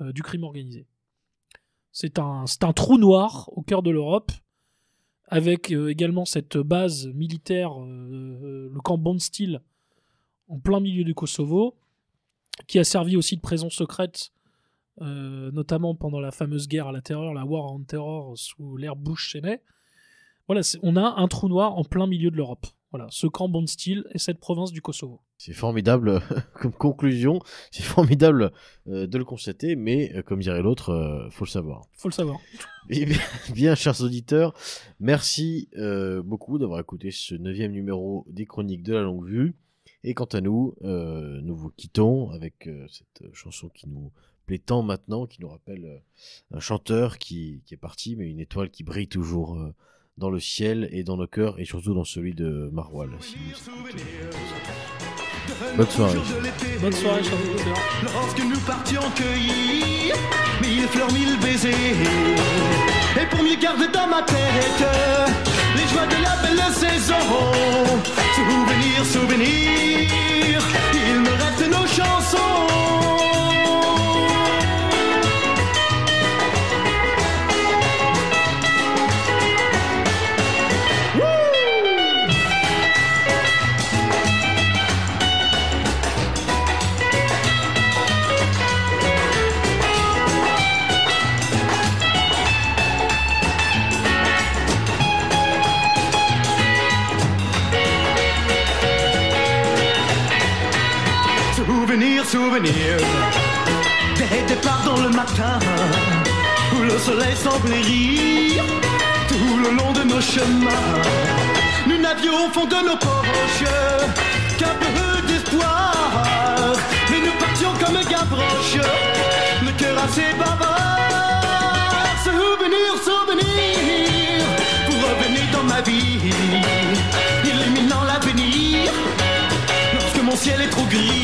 euh, du crime organisé. C'est un, trou noir au cœur de l'Europe, avec euh, également cette base militaire, euh, euh, le camp Bondsteel, en plein milieu du Kosovo, qui a servi aussi de prison secrète, euh, notamment pendant la fameuse guerre à la terreur, la War on Terror, sous l'ère Bush-Cheney. Voilà, on a un trou noir en plein milieu de l'Europe. Voilà, ce camp Bondsteel et cette province du Kosovo. C'est formidable comme conclusion. C'est formidable euh, de le constater, mais euh, comme dirait l'autre, euh, faut le savoir. Faut le savoir. Eh bien, bien, chers auditeurs, merci beaucoup d'avoir écouté ce neuvième numéro des Chroniques de la Longue Vue. Et quant à nous, nous vous quittons avec cette chanson qui nous plaît tant maintenant, qui nous rappelle un chanteur qui, qui est parti, mais une étoile qui brille toujours dans le ciel et dans nos cœurs, et surtout dans celui de Marwal. si. Bonne soirée. Bonne soirée, chers auditeurs. Lorsque nous partions cueillir mille fleurs, mille baisers. Et pour mieux garder dans ma tête les joies de la belle saison. Souvenir, souvenir, il me reste nos chansons. Souvenir, souvenir Des départs dans le matin Où le soleil semblait rire. Tout le long de nos chemins Nous n'avions au fond de nos poches Qu'un peu d'espoir. Mais nous partions comme Gavroche Le cœur assez bavard. Souvenir, souvenir Vous revenez dans ma vie. Illuminant l'avenir lorsque mon ciel est trop gris.